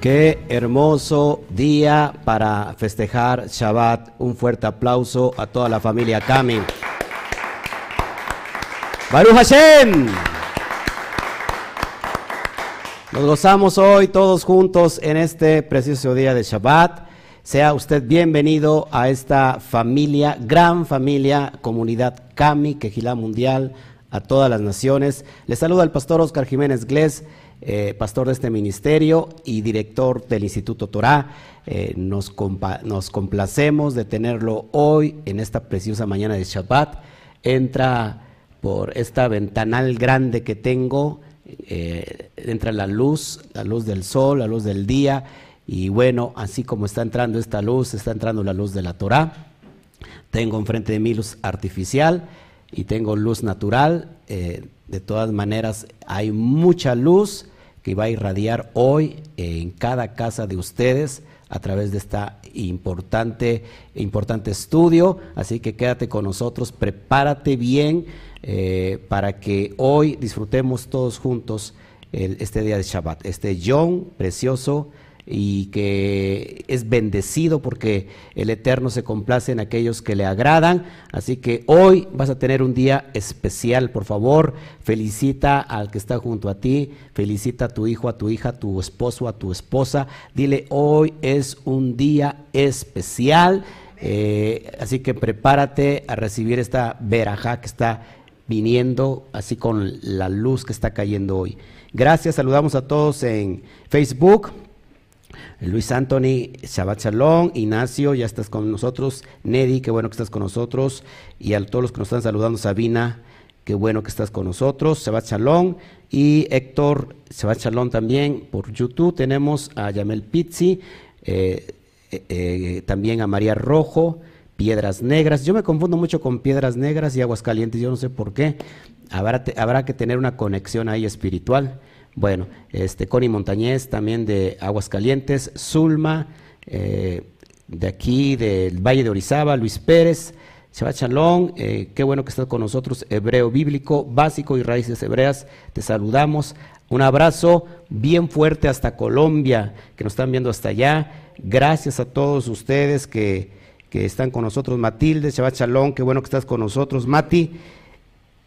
Qué hermoso día para festejar Shabbat. Un fuerte aplauso a toda la familia Kami. Baruch Hashem. Nos gozamos hoy todos juntos en este precioso día de Shabbat. Sea usted bienvenido a esta familia, gran familia, comunidad Kami, Quejilá Mundial, a todas las naciones. Le saluda el pastor Oscar Jiménez Glés eh, pastor de este ministerio y director del Instituto Torá. Eh, nos, nos, complacemos de tenerlo hoy en esta preciosa mañana de Shabbat. Entra por esta ventanal grande que tengo, eh, entra la luz, la luz del sol, la luz del día. Y bueno, así como está entrando esta luz, está entrando la luz de la Torá. Tengo enfrente de mí luz artificial y tengo luz natural. de todas maneras, hay mucha luz que va a irradiar hoy en cada casa de ustedes a través de este importante, importante estudio. Así que quédate con nosotros, prepárate bien eh, para que hoy disfrutemos todos juntos este día de Shabbat, este Yom precioso y que es bendecido porque el Eterno se complace en aquellos que le agradan. Así que hoy vas a tener un día especial, por favor. Felicita al que está junto a ti, felicita a tu hijo, a tu hija, a tu esposo, a tu esposa. Dile, hoy es un día especial. Eh, así que prepárate a recibir esta verajá que está viniendo, así con la luz que está cayendo hoy. Gracias, saludamos a todos en Facebook. Luis Anthony, Shabbat Shalom, Ignacio, ya estás con nosotros, Nedi, qué bueno que estás con nosotros, y a todos los que nos están saludando, Sabina, qué bueno que estás con nosotros, Shabbat Shalom, y Héctor, Shabbat Shalom también, por YouTube tenemos a Yamel Pizzi, eh, eh, eh, también a María Rojo, Piedras Negras, yo me confundo mucho con Piedras Negras y Aguas Calientes, yo no sé por qué, habrá, habrá que tener una conexión ahí espiritual. Bueno, este, Connie Montañez también de Aguascalientes, Zulma, eh, de aquí del Valle de Orizaba, Luis Pérez, Shabbat Shalom, eh, qué bueno que estás con nosotros, Hebreo Bíblico, Básico y Raíces Hebreas, te saludamos. Un abrazo bien fuerte hasta Colombia, que nos están viendo hasta allá. Gracias a todos ustedes que, que están con nosotros. Matilde, Shabbat Shalom, qué bueno que estás con nosotros. Mati,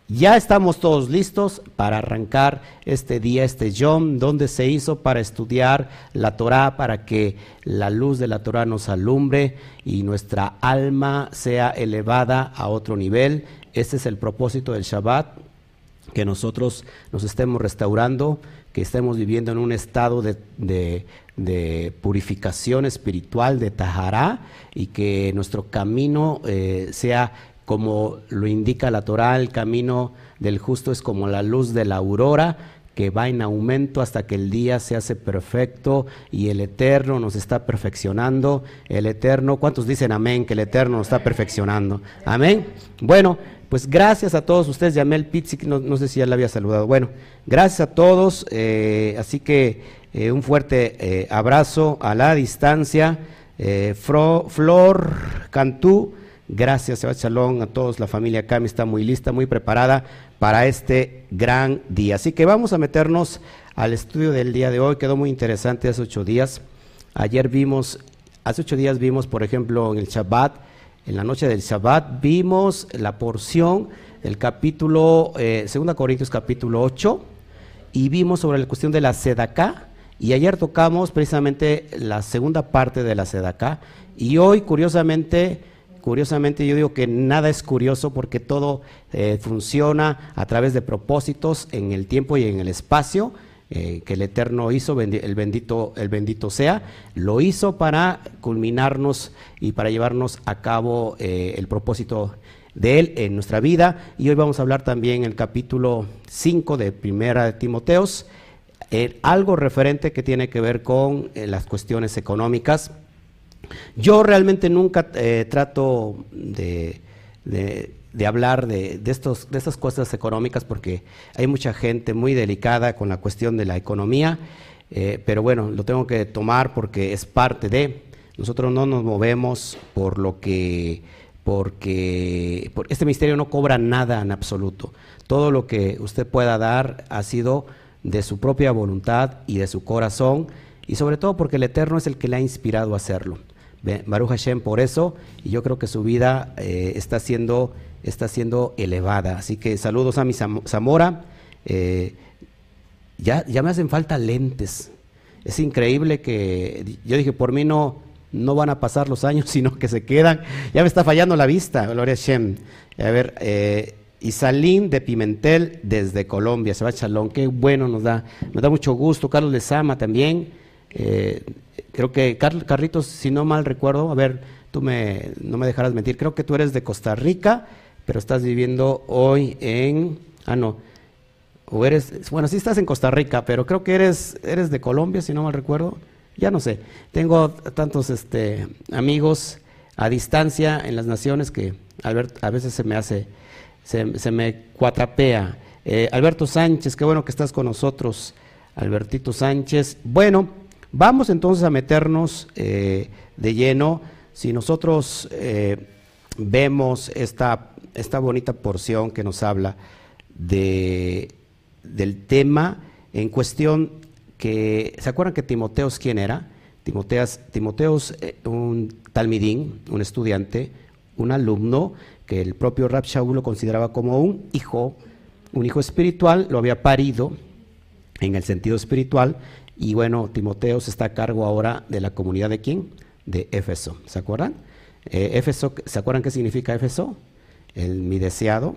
ya estamos todos listos para arrancar este día, este Yom, donde se hizo para estudiar la Torah, para que la luz de la Torah nos alumbre y nuestra alma sea elevada a otro nivel. Ese es el propósito del Shabbat, que nosotros nos estemos restaurando, que estemos viviendo en un estado de, purificación espiritual, de Tahará, y que nuestro camino eh, sea como lo indica la Torah, el camino del justo es como la luz de la aurora que va en aumento hasta que el día se hace perfecto y el Eterno nos está perfeccionando. El Eterno, ¿cuántos dicen amén? Que el Eterno nos está perfeccionando. Amén. Bueno, pues gracias a todos ustedes. Yamel Pizzi, no, no sé si ya le había saludado. Bueno, gracias a todos. Eh, así que eh, un fuerte eh, abrazo a la distancia. Flor Cantú. Gracias, Sebastián a todos. La familia Cami está muy lista, muy preparada para este gran día. Así que vamos a meternos al estudio del día de hoy. Quedó muy interesante hace ocho días. Ayer vimos, hace ocho días vimos, por ejemplo, en el Shabbat, en la noche del Shabbat, vimos la porción del capítulo, eh, 2 Corintios capítulo 8, y vimos sobre la cuestión de la sedacá. Y ayer tocamos precisamente la segunda parte de la sedacá. Y hoy, curiosamente, Curiosamente yo digo que nada es curioso porque todo eh, funciona a través de propósitos en el tiempo y en el espacio. Eh, que el Eterno hizo, el bendito, el bendito sea, lo hizo para culminarnos y para llevarnos a cabo eh, el propósito de Él en nuestra vida. Y hoy vamos a hablar también el capítulo 5 de Primera de Timoteos, algo referente que tiene que ver con las cuestiones económicas. Yo realmente nunca eh, trato de, hablar de, estos, de estas cosas económicas porque hay mucha gente muy delicada con la cuestión de la economía, eh, pero bueno, lo tengo que tomar porque es parte de. Nosotros no nos movemos por lo que, porque este ministerio no cobra nada en absoluto. Todo lo que usted pueda dar ha sido de su propia voluntad y de su corazón y sobre todo porque el Eterno es el que le ha inspirado a hacerlo. Baruch Hashem por eso, y yo creo que su vida eh, está, siendo, está siendo elevada. Así que saludos a mi Zamora. Eh, ya, ya me hacen falta lentes. Es increíble que yo dije, por mí no, no van a pasar los años, sino que se quedan. Ya me está fallando la vista, Gloria Hashem. A ver, eh, Isalín de Pimentel desde Colombia, se va Chalón, qué bueno nos da, nos da mucho gusto. Carlos Lezama también. Eh, creo que, Carlitos, si no mal recuerdo, a ver, tú me, no me dejarás mentir, creo que tú eres de Costa Rica, pero estás viviendo hoy en, ah, no, o eres, bueno, sí estás en Costa Rica, pero creo que eres, eres de Colombia, si no mal recuerdo, ya no sé. Tengo tantos este, amigos a distancia en las naciones que a veces se me hace, se, me cuatapea. Eh, Alberto Sánchez, qué bueno que estás con nosotros, Albertito Sánchez. Bueno, vamos entonces a meternos eh, de lleno. Si nosotros eh, vemos esta, esta bonita porción que nos habla de del tema en cuestión que, ¿se acuerdan que Timoteos quién era? Timoteos, Timoteos eh, un talmidín, un estudiante, un alumno que el propio Rab lo consideraba como un hijo, un hijo espiritual, lo había parido en el sentido espiritual, y bueno, Timoteos está a cargo ahora de la comunidad de quién? De Éfeso, ¿se acuerdan? Eh, Éfeso, ¿se acuerdan qué significa Éfeso? El mi deseado,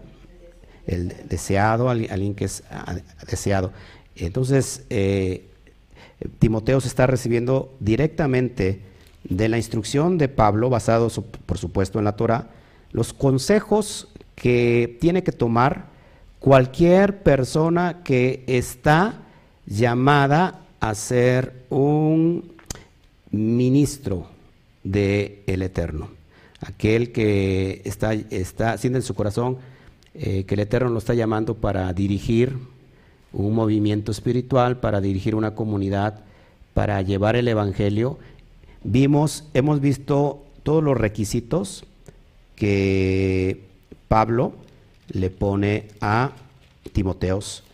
el deseado, alguien que es ah, deseado. Entonces, eh, Timoteo está recibiendo directamente de la instrucción de Pablo, basado por supuesto en la Torah, los consejos que tiene que tomar cualquier persona que está llamada a ser un ministro del el Eterno, aquel que está, está haciendo en su corazón eh, que el Eterno lo está llamando para dirigir un movimiento espiritual, para dirigir una comunidad, para llevar el Evangelio. Vimos, hemos visto todos los requisitos que Pablo le pone a Timoteos.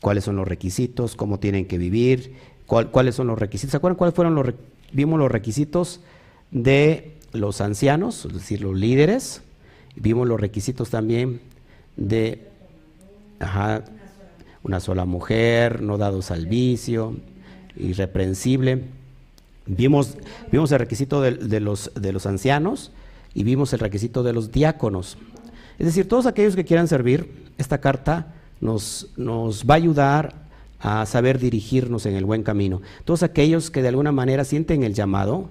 ¿Cuáles son los requisitos? ¿Cómo tienen que vivir? ¿Cuáles son los requisitos? ¿Se acuerdan cuáles fueron los vimos los requisitos de los ancianos, es decir, los líderes? Vimos los requisitos también de una sola mujer, no dados al vicio, irreprensible. Vimos, vimos el requisito de, los, de los ancianos y vimos el requisito de los diáconos. Es decir, todos aquellos que quieran servir, esta carta nos, nos va a ayudar a saber dirigirnos en el buen camino. Todos aquellos que de alguna manera sienten el llamado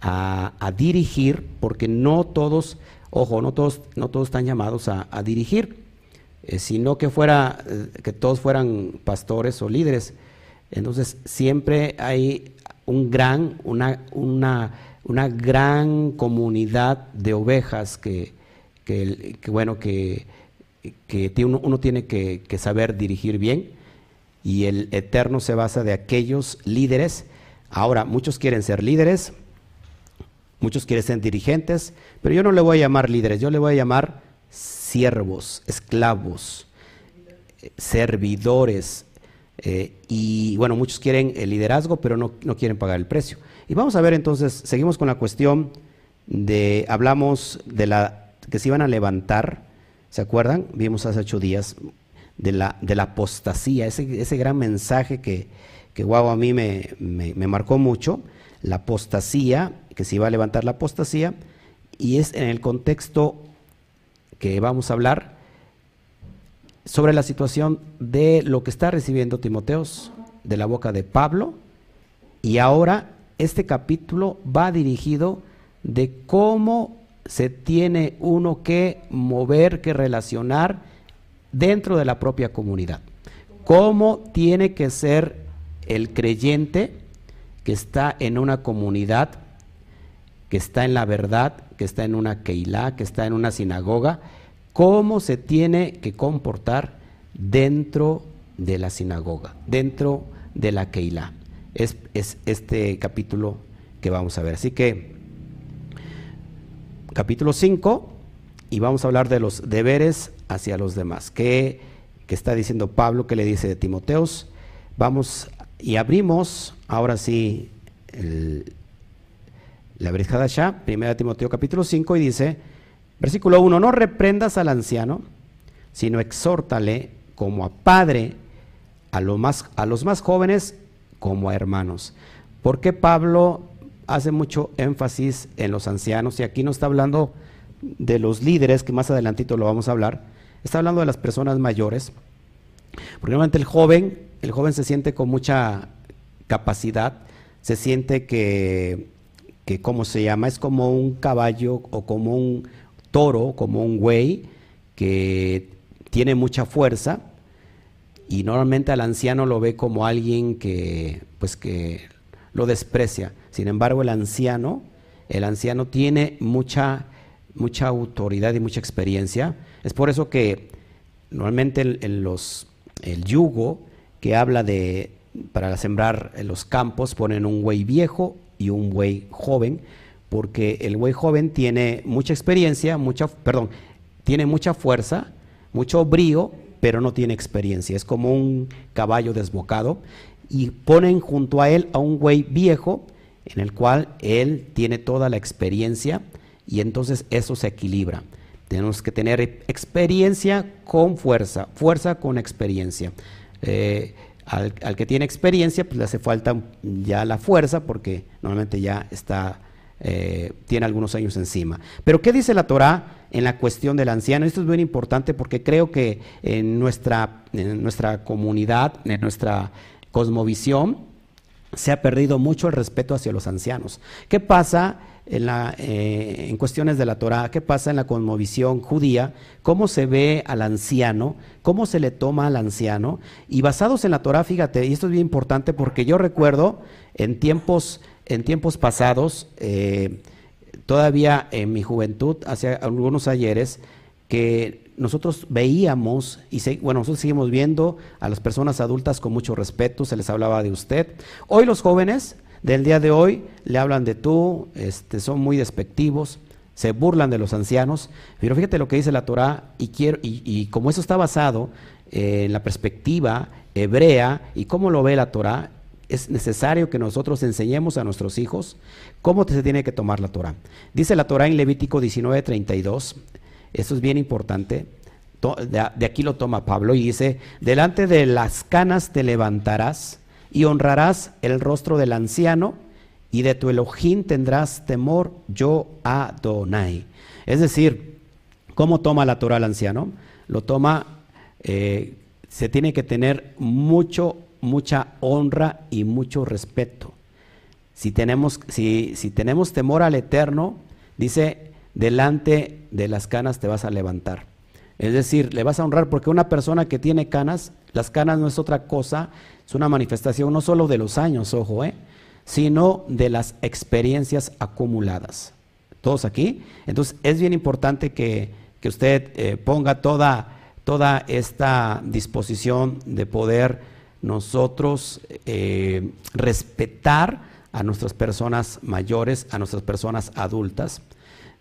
a, a dirigir, porque no todos, ojo, no todos, no todos están llamados a, a dirigir. Eh, sino que fuera, eh, que todos fueran pastores o líderes. Entonces siempre hay un gran, una, una, una gran comunidad de ovejas que, que, bueno, que, que uno, tiene que, saber dirigir bien y el eterno se basa de aquellos líderes. Ahora, muchos quieren ser líderes, muchos quieren ser dirigentes, pero yo no le voy a llamar líderes, yo le voy a llamar siervos, esclavos, servidores. Eh, y bueno, muchos quieren el liderazgo, pero no, quieren pagar el precio. Y vamos a ver entonces, seguimos con la cuestión de, hablamos de la, que se iban a levantar, ¿se acuerdan? Vimos hace ocho días de la, de la apostasía, ese, ese gran mensaje que, que wow, a mí me, me, me marcó mucho, la apostasía, que se iba a levantar la apostasía, y es en el contexto que vamos a hablar sobre la situación de lo que está recibiendo Timoteos de la boca de Pablo y ahora este capítulo va dirigido de cómo se tiene uno que mover, que relacionar dentro de la propia comunidad. Cómo tiene que ser el creyente que está en una comunidad, que está en la verdad, que está en una keilá, que está en una sinagoga, cómo se tiene que comportar dentro de la sinagoga, dentro de la keilá. Es, este capítulo que vamos a ver. Así que, capítulo 5, y vamos a hablar de los deberes hacia los demás. ¿Qué, está diciendo Pablo? ¿Qué le dice de Timoteos? Vamos, Y abrimos ahora sí el, la Brejada Shah, 1 Timoteo capítulo 5, y dice, versículo 1, no reprendas al anciano, sino exhórtale como a padre, a, más, a los más jóvenes como a hermanos. Porque Pablo hace mucho énfasis en los ancianos? Y aquí no está hablando de los líderes, que más adelantito lo vamos a hablar, está hablando de las personas mayores. Normalmente el joven, el joven se siente con mucha capacidad, se siente que, que, ¿cómo se llama? Es como un caballo o como un toro, como un güey, que tiene mucha fuerza y normalmente al anciano lo ve como alguien que, pues que lo desprecia. Sin embargo, el anciano, el anciano tiene mucha, mucha autoridad y mucha experiencia. Es por eso que normalmente el, los, el yugo que habla de para sembrar en los campos ponen un buey viejo y un buey joven, porque el buey joven tiene mucha experiencia, mucha, perdón, tiene mucha fuerza, mucho brío, pero no tiene experiencia. Es como un caballo desbocado y ponen junto a él a un güey viejo en el cual él tiene toda la experiencia y entonces eso se equilibra. Tenemos que tener experiencia con fuerza, fuerza con experiencia. Eh, al, que tiene experiencia, pues le hace falta ya la fuerza porque normalmente ya está, eh, tiene algunos años encima. Pero ¿qué dice la Torah en la cuestión del anciano? Esto es muy importante porque creo que en nuestra, en nuestra comunidad, en nuestra cosmovisión, se ha perdido mucho el respeto hacia los ancianos. ¿Qué pasa en, la, eh, en cuestiones de la Torah? ¿Qué pasa en la cosmovisión judía? ¿Cómo se ve al anciano? ¿Cómo se le toma al anciano? Y basados en la Torah, fíjate, y esto es bien importante porque yo recuerdo en tiempos, en tiempos pasados, eh, todavía en mi juventud, hace algunos ayeres, que nosotros veíamos, y bueno, nosotros seguimos viendo a las personas adultas con mucho respeto, se les hablaba de usted. Hoy los jóvenes del día de hoy le hablan de tú, este, son muy despectivos, se burlan de los ancianos, pero fíjate lo que dice la Torah, y, quiero, y, como eso está basado en la perspectiva hebrea y cómo lo ve la Torah, es necesario que nosotros enseñemos a nuestros hijos cómo se tiene que tomar la Torah. Dice la Torah en Levítico 19:32, eso es bien importante. De aquí lo toma Pablo y dice, delante de las canas te levantarás y honrarás el rostro del anciano y de tu Elohim tendrás temor, yo Adonai. Es decir, ¿cómo toma la Torah al anciano? Lo toma, eh, se tiene que tener mucho, mucha honra y mucho respeto. Si tenemos, si, si tenemos temor al Eterno, dice delante de las canas te vas a levantar. Es decir, le vas a honrar porque una persona que tiene canas, las canas no es otra cosa, es una manifestación no solo de los años, ojo, ¿eh? sino de las experiencias acumuladas. ¿Todos aquí? Entonces es bien importante que, usted eh, ponga toda, toda esta disposición de poder nosotros eh, respetar a nuestras personas mayores, a nuestras personas adultas.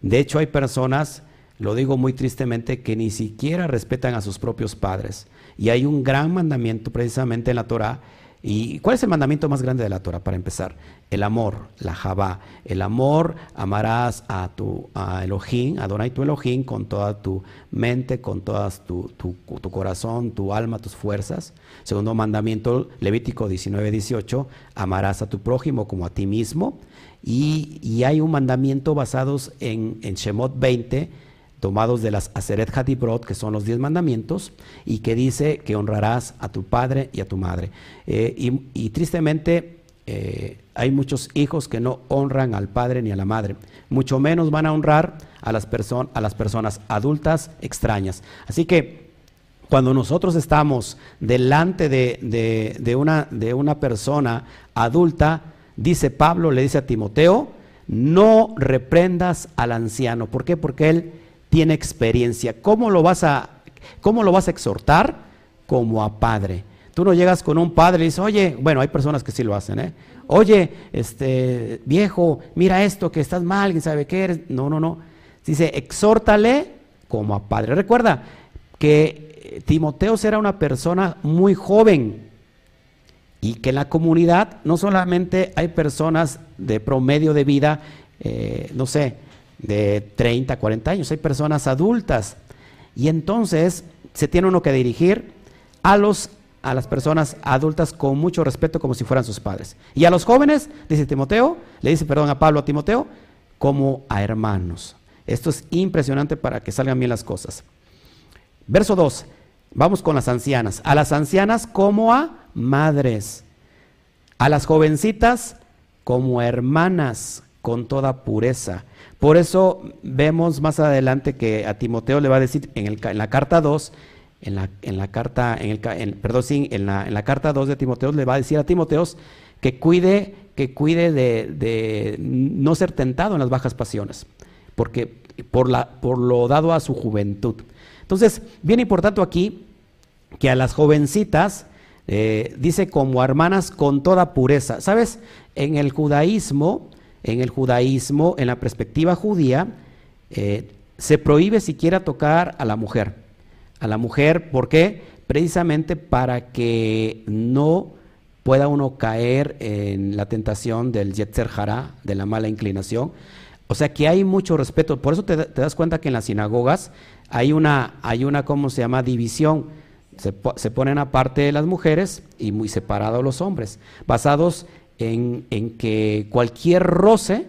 De hecho, hay personas, lo digo muy tristemente, que ni siquiera respetan a sus propios padres. Y hay un gran mandamiento precisamente en la Torah. ¿Y cuál es el mandamiento más grande de la Torah para empezar? El amor, la Jabá. El amor, amarás a tu a Elohim, Adonai tu Elohim, con toda tu mente, con todo tu, tu, corazón, tu alma, tus fuerzas. Segundo mandamiento, Levítico 19, 18, amarás a tu prójimo como a ti mismo. Y, hay un mandamiento basados en, en, Shemot 20, tomados de las Aseret Hadibrot, que son los diez mandamientos, y que dice que honrarás a tu padre y a tu madre. Eh, y, tristemente eh, hay muchos hijos que no honran al padre ni a la madre, mucho menos van a honrar a las, a las personas adultas extrañas. Así que cuando nosotros estamos delante de, de, una, de una persona adulta, dice Pablo, le dice a Timoteo, no reprendas al anciano. ¿Por qué? Porque él tiene experiencia. ¿Cómo lo vas a, cómo lo vas a exhortar? Como a padre. Tú no llegas con un padre y dices, oye, bueno, hay personas que sí lo hacen, ¿eh? Oye, este viejo, mira esto, que estás mal, quién sabe qué eres. No, no, no. Dice, exhórtale como a padre. Recuerda que Timoteo era una persona muy joven Y que en la comunidad no solamente hay personas de promedio de vida, eh, no sé, de 30, 40 años, hay personas adultas. Y entonces se tiene uno que dirigir a, los, a las personas adultas con mucho respeto como si fueran sus padres. Y a los jóvenes, dice Timoteo, le dice perdón a Pablo a Timoteo, como a hermanos. Esto es impresionante para que salgan bien las cosas. Verso 2, vamos con las ancianas. A las ancianas como a madres, a las jovencitas como hermanas con toda pureza. Por eso vemos más adelante que a Timoteo le va a decir en, la carta 2, en la, en la carta, en el, perdón, sí, en la, en la carta 2 de Timoteo le va a decir a Timoteo que cuide, que cuide de, de, no ser tentado en las bajas pasiones, porque por, la, por lo dado a su juventud. Entonces, bien importante aquí que a las jovencitas eh, dice como hermanas con toda pureza. ¿Sabes? En el judaísmo, en el judaísmo, en la perspectiva judía, eh, se prohíbe siquiera tocar a la mujer. A la mujer, ¿por qué? Precisamente para que no pueda uno caer en la tentación del yetzer hara, de la mala inclinación. O sea que hay mucho respeto. Por eso te, das cuenta que en las sinagogas hay una, hay una, ¿cómo se llama?, división se, ponen aparte las mujeres y muy separados los hombres, basados en, que cualquier roce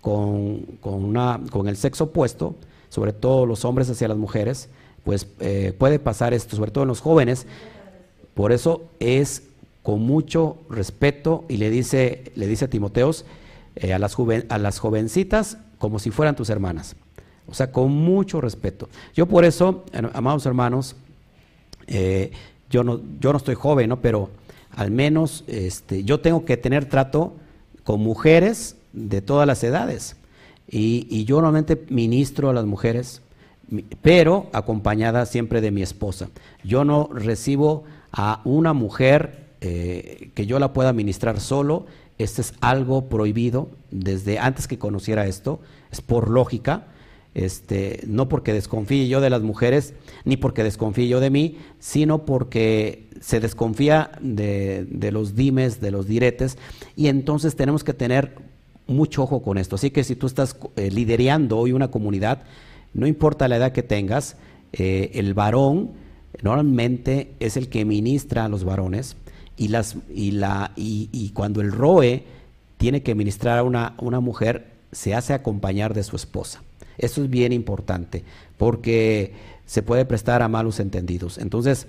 con, una, con, el sexo opuesto, sobre todo los hombres hacia las mujeres, pues eh, puede pasar esto, sobre todo en los jóvenes. Por eso es con mucho respeto y le dice, le dice a Timoteos eh, a, las a las jovencitas como si fueran tus hermanas. O sea, con mucho respeto. Yo por eso, amados hermanos, eh, yo, no, yo no estoy joven, ¿no? pero al menos este, yo tengo que tener trato con mujeres de todas las edades. Y, yo normalmente ministro a las mujeres, pero acompañada siempre de mi esposa. Yo no recibo a una mujer eh, que yo la pueda ministrar solo. Este es algo prohibido desde antes que conociera esto, es por lógica. Este, no porque desconfíe yo de las mujeres, ni porque desconfíe yo de mí, sino porque se desconfía de, los dimes, de los diretes, y entonces tenemos que tener mucho ojo con esto. Así que si tú estás eh, liderando hoy una comunidad, no importa la edad que tengas, eh, el varón normalmente es el que ministra a los varones, y, las, y, la, y, cuando el roe tiene que ministrar a una, una mujer, se hace acompañar de su esposa. Eso es bien importante porque se puede prestar a malos entendidos. Entonces,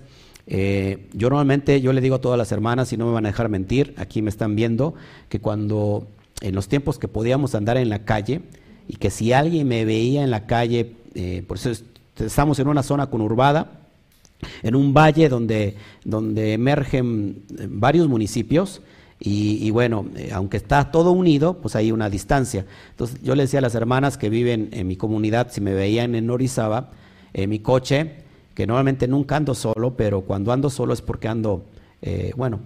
eh, yo normalmente, yo le digo a todas las hermanas, y no me van a dejar mentir, aquí me están viendo, que cuando en los tiempos que podíamos andar en la calle y que si alguien me veía en la calle, eh, por eso estamos en una zona conurbada, en un valle donde, donde emergen varios municipios, y, bueno, eh, aunque está todo unido, pues hay una distancia. Entonces yo le decía a las hermanas que viven en mi comunidad, si me veían en Orizaba, en mi coche, que normalmente nunca ando solo, pero cuando ando solo es porque ando, eh, bueno,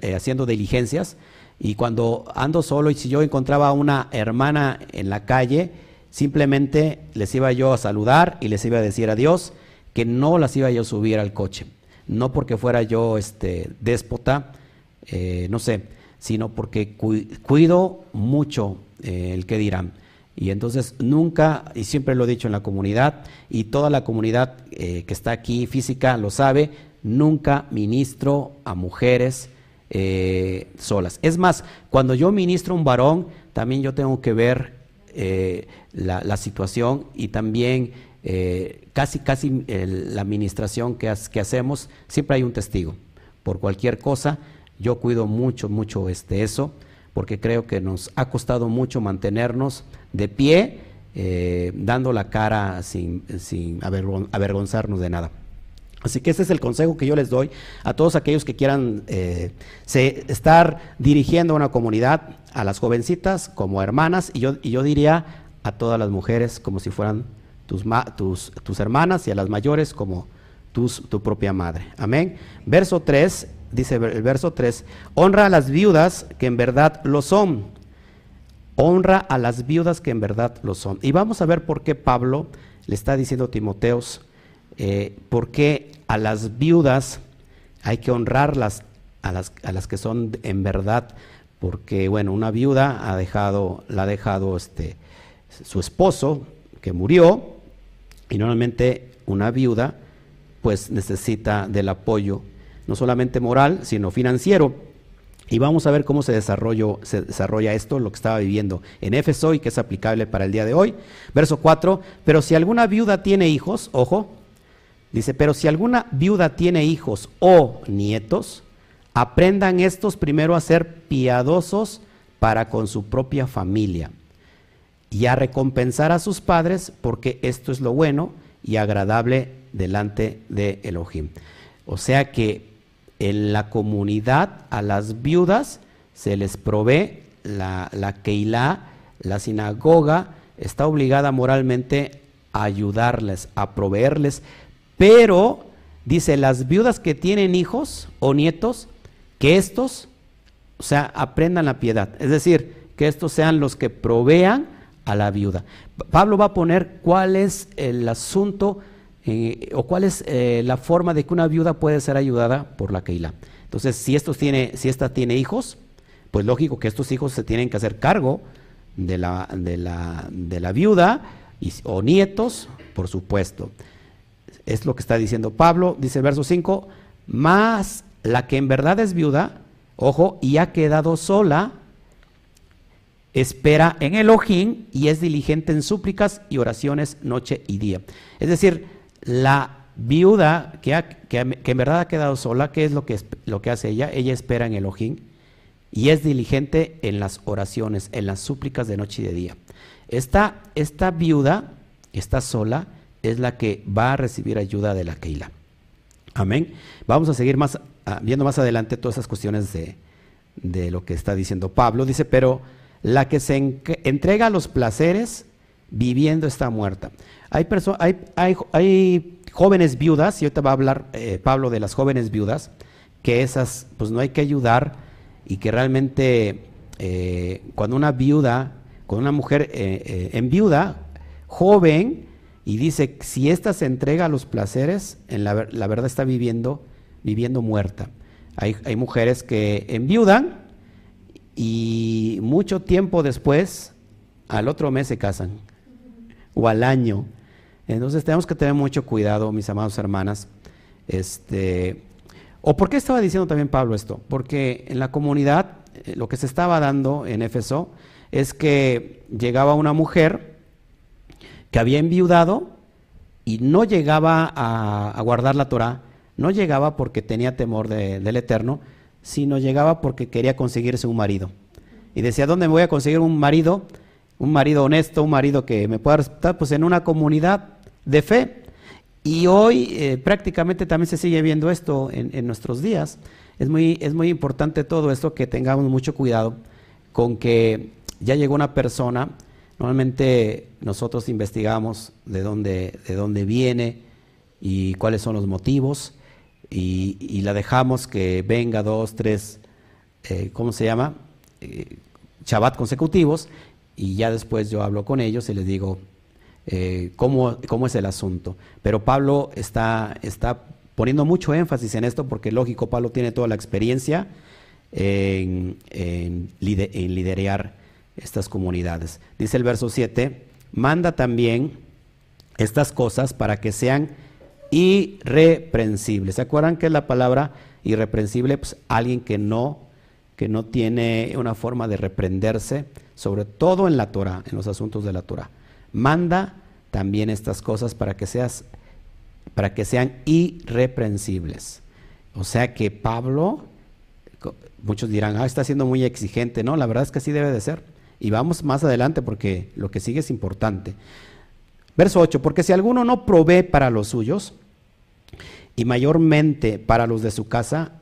eh, haciendo diligencias. Y cuando ando solo y si yo encontraba a una hermana en la calle, simplemente les iba yo a saludar y les iba a decir adiós, que no las iba yo a subir al coche. No porque fuera yo este, déspota, no sé, sino porque cuido mucho eh, el que dirán. Y entonces nunca, y siempre lo he dicho en la comunidad, y toda la comunidad eh, que está aquí física lo sabe, nunca ministro a mujeres eh, solas. Es más, cuando yo ministro a un varón, también yo tengo que ver la, situación y también casi, casi la administración que, que hacemos, siempre hay un testigo por cualquier cosa yo cuido mucho, mucho este, eso, porque creo que nos ha costado mucho mantenernos de pie, eh, dando la cara sin, sin avergonzarnos de nada. Así que ese es el consejo que yo les doy a todos aquellos que quieran eh, estar dirigiendo a una comunidad, a las jovencitas como hermanas, y yo, y yo diría a todas las mujeres como si fueran tus, tus, tus hermanas y a las mayores como tus, tu propia madre. Amén. Verso 3 dice el verso 3, honra a las viudas que en verdad lo son. Honra a las viudas que en verdad lo son. Y vamos a ver por qué Pablo le está diciendo a Timoteos, eh, por qué a las viudas hay que honrarlas a las, a las que son en verdad, porque bueno, una viuda ha dejado, la ha dejado este, su esposo que murió, y normalmente una viuda pues necesita del apoyo, no solamente moral, sino financiero. Y vamos a ver cómo se, se desarrolla esto, lo que estaba viviendo en Éfeso y que es aplicable para el día de hoy. Verso 4, pero si alguna viuda tiene hijos, ojo, dice, pero si alguna viuda tiene hijos o nietos, aprendan estos primero a ser piadosos para con su propia familia y a recompensar a sus padres porque esto es lo bueno y agradable delante de Elohim. O sea que en la comunidad a las viudas se les provee la, la Keilah, la sinagoga, está obligada moralmente a ayudarles, a proveerles, pero dice, las viudas que tienen hijos o nietos, que estos, o sea, aprendan la piedad, es decir, que estos sean los que provean a la viuda. Pablo va a poner cuál es el asunto eh, o cuál es eh, la forma de que una viuda puede ser ayudada por la Keilah. Entonces, si, estos tiene, si esta tiene hijos, pues lógico que estos hijos se tienen que hacer cargo de la, de la, de la viuda o nietos, por supuesto. Es lo que está diciendo Pablo, dice el verso 5, más la que en verdad es viuda, ojo, y ha quedado sola, espera en Elohim y es diligente en súplicas y oraciones noche y día. Es decir, la viuda que, que, en verdad ha quedado sola, ¿qué es lo que, lo que hace ella? Ella espera en Elohim y es diligente en las oraciones, en las súplicas de noche y de día. Esta, esta viuda, está sola, es la que va a recibir ayuda de la Keila. Amén. Vamos a seguir más, ah, viendo más adelante todas esas cuestiones de, de lo que está diciendo Pablo. Dice, pero la que se entrega a los placeres viviendo está muerta. Hay, hay, hay, jóvenes viudas, y ahorita va a hablar eh, Pablo de las jóvenes viudas, que esas pues no hay que ayudar y que realmente eh, cuando una viuda, cuando una mujer eh, en viuda, joven, y dice, si ésta se entrega a los placeres, en la, la verdad está viviendo, viviendo muerta. Hay, hay mujeres que enviudan y mucho tiempo después, al otro mes se casan, o al año. Entonces tenemos que tener mucho cuidado, mis amados hermanas. Este, ¿O por qué estaba diciendo también Pablo esto? Porque en la comunidad eh, lo que se estaba dando en Éfeso es que llegaba una mujer que había enviudado y no llegaba a, guardar la Torah, no llegaba porque tenía temor del Eterno, sino llegaba porque quería conseguirse un marido. Y decía, ¿dónde me voy a conseguir un marido? Un marido honesto, un marido que me pueda respetar, pues en una comunidad de fe. Y hoy eh, prácticamente también se sigue viendo esto en, nuestros días. Es muy, es muy importante todo esto que tengamos mucho cuidado con que ya llegó una persona, normalmente nosotros investigamos de dónde, de dónde viene y cuáles son los motivos y, la dejamos que venga dos, tres, eh, ¿cómo se llama? Eh, Shabbat consecutivos y ya después yo hablo con ellos y les digo, eh, cómo, es el asunto. Pero Pablo está, está poniendo mucho énfasis en esto porque, lógico, Pablo tiene toda la experiencia en, en, estas comunidades. Dice el verso 7, manda también estas cosas para que sean irreprensibles. ¿Se acuerdan que la palabra irreprensible? Pues alguien que no, que no tiene una forma de reprenderse, sobre todo en la Torah, en los asuntos de la Torah manda también estas cosas para que seas para que sean irreprensibles. O sea que Pablo, muchos dirán, ah, está siendo muy exigente. No, la verdad es que así debe de ser. Y vamos más adelante porque lo que sigue es importante. Verso 8, porque si alguno no provee para los suyos, y mayormente para los de su casa,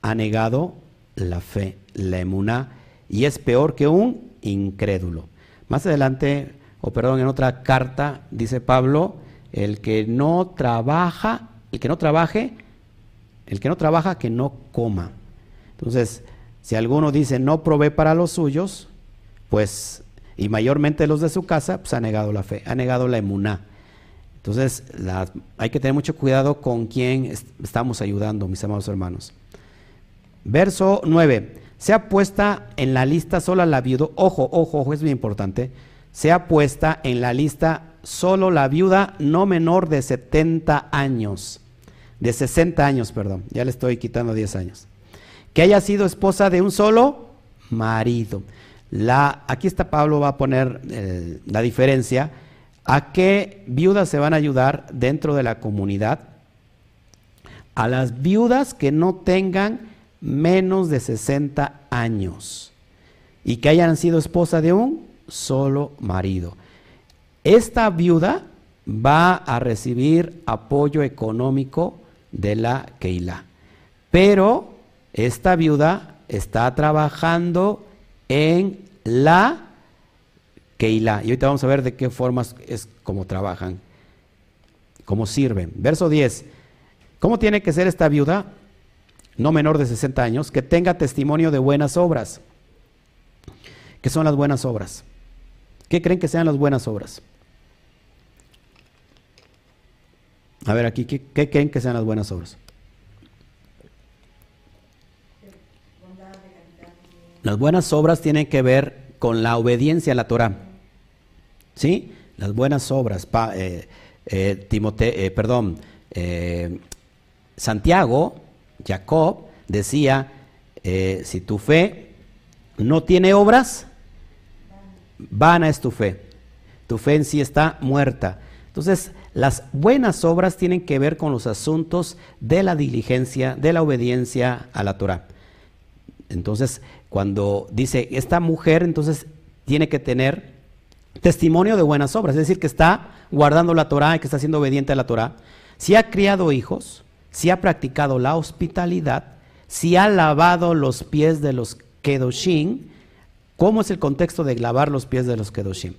ha negado la fe, la emuná, y es peor que un incrédulo. Más adelante o perdón, en otra carta dice Pablo, el que no trabaja, el que no trabaje, el que no trabaja, que no coma. Entonces, si alguno dice no provee para los suyos, pues, y mayormente los de su casa, pues ha negado la fe, ha negado la emuná. Entonces, hay que tener mucho cuidado con quién estamos ayudando, mis amados hermanos. Verso 9. Sea puesta en la lista sola la viuda. Ojo, ojo, ojo, es muy importante. Sea puesta en la lista solo la viuda no menor de 70 años. De 60 años, perdón. Ya le estoy quitando 10 años. Que haya sido esposa de un solo marido. La, aquí está Pablo, va a poner eh, la diferencia. ¿A qué viudas se van a ayudar dentro de la comunidad? A las viudas que no tengan menos de 60 años y que hayan sido esposa de un solo marido. Esta viuda va a recibir apoyo económico de la Keilah, pero esta viuda está trabajando en la Keilah. Y ahorita vamos a ver de qué formas es como trabajan, cómo sirven. Verso 10. ¿Cómo tiene que ser esta viuda? No menor de 60 años, que tenga testimonio de buenas obras. ¿Qué son las buenas obras? ¿Qué creen que sean las buenas obras? A ver, aquí, ¿qué, qué creen que sean las buenas obras? Las buenas obras tienen que ver con la obediencia a la Torah. ¿Sí? Las buenas obras. eh, eh, eh, perdón, eh, Santiago, Jacob, decía, si tu fe no tiene obras, vana es tu fe. Tu fe en sí está muerta. Entonces, las buenas obras tienen que ver con los asuntos de la diligencia, de la obediencia a la Torah. Entonces, cuando dice esta mujer, entonces tiene que tener testimonio de buenas obras, es decir, que está guardando la Torah y que está siendo obediente a la Torah. Si ha criado hijos, si ha practicado la hospitalidad, si ha lavado los pies de los Kedoshim, ¿cómo es el contexto de lavar los pies de los Kedoshim?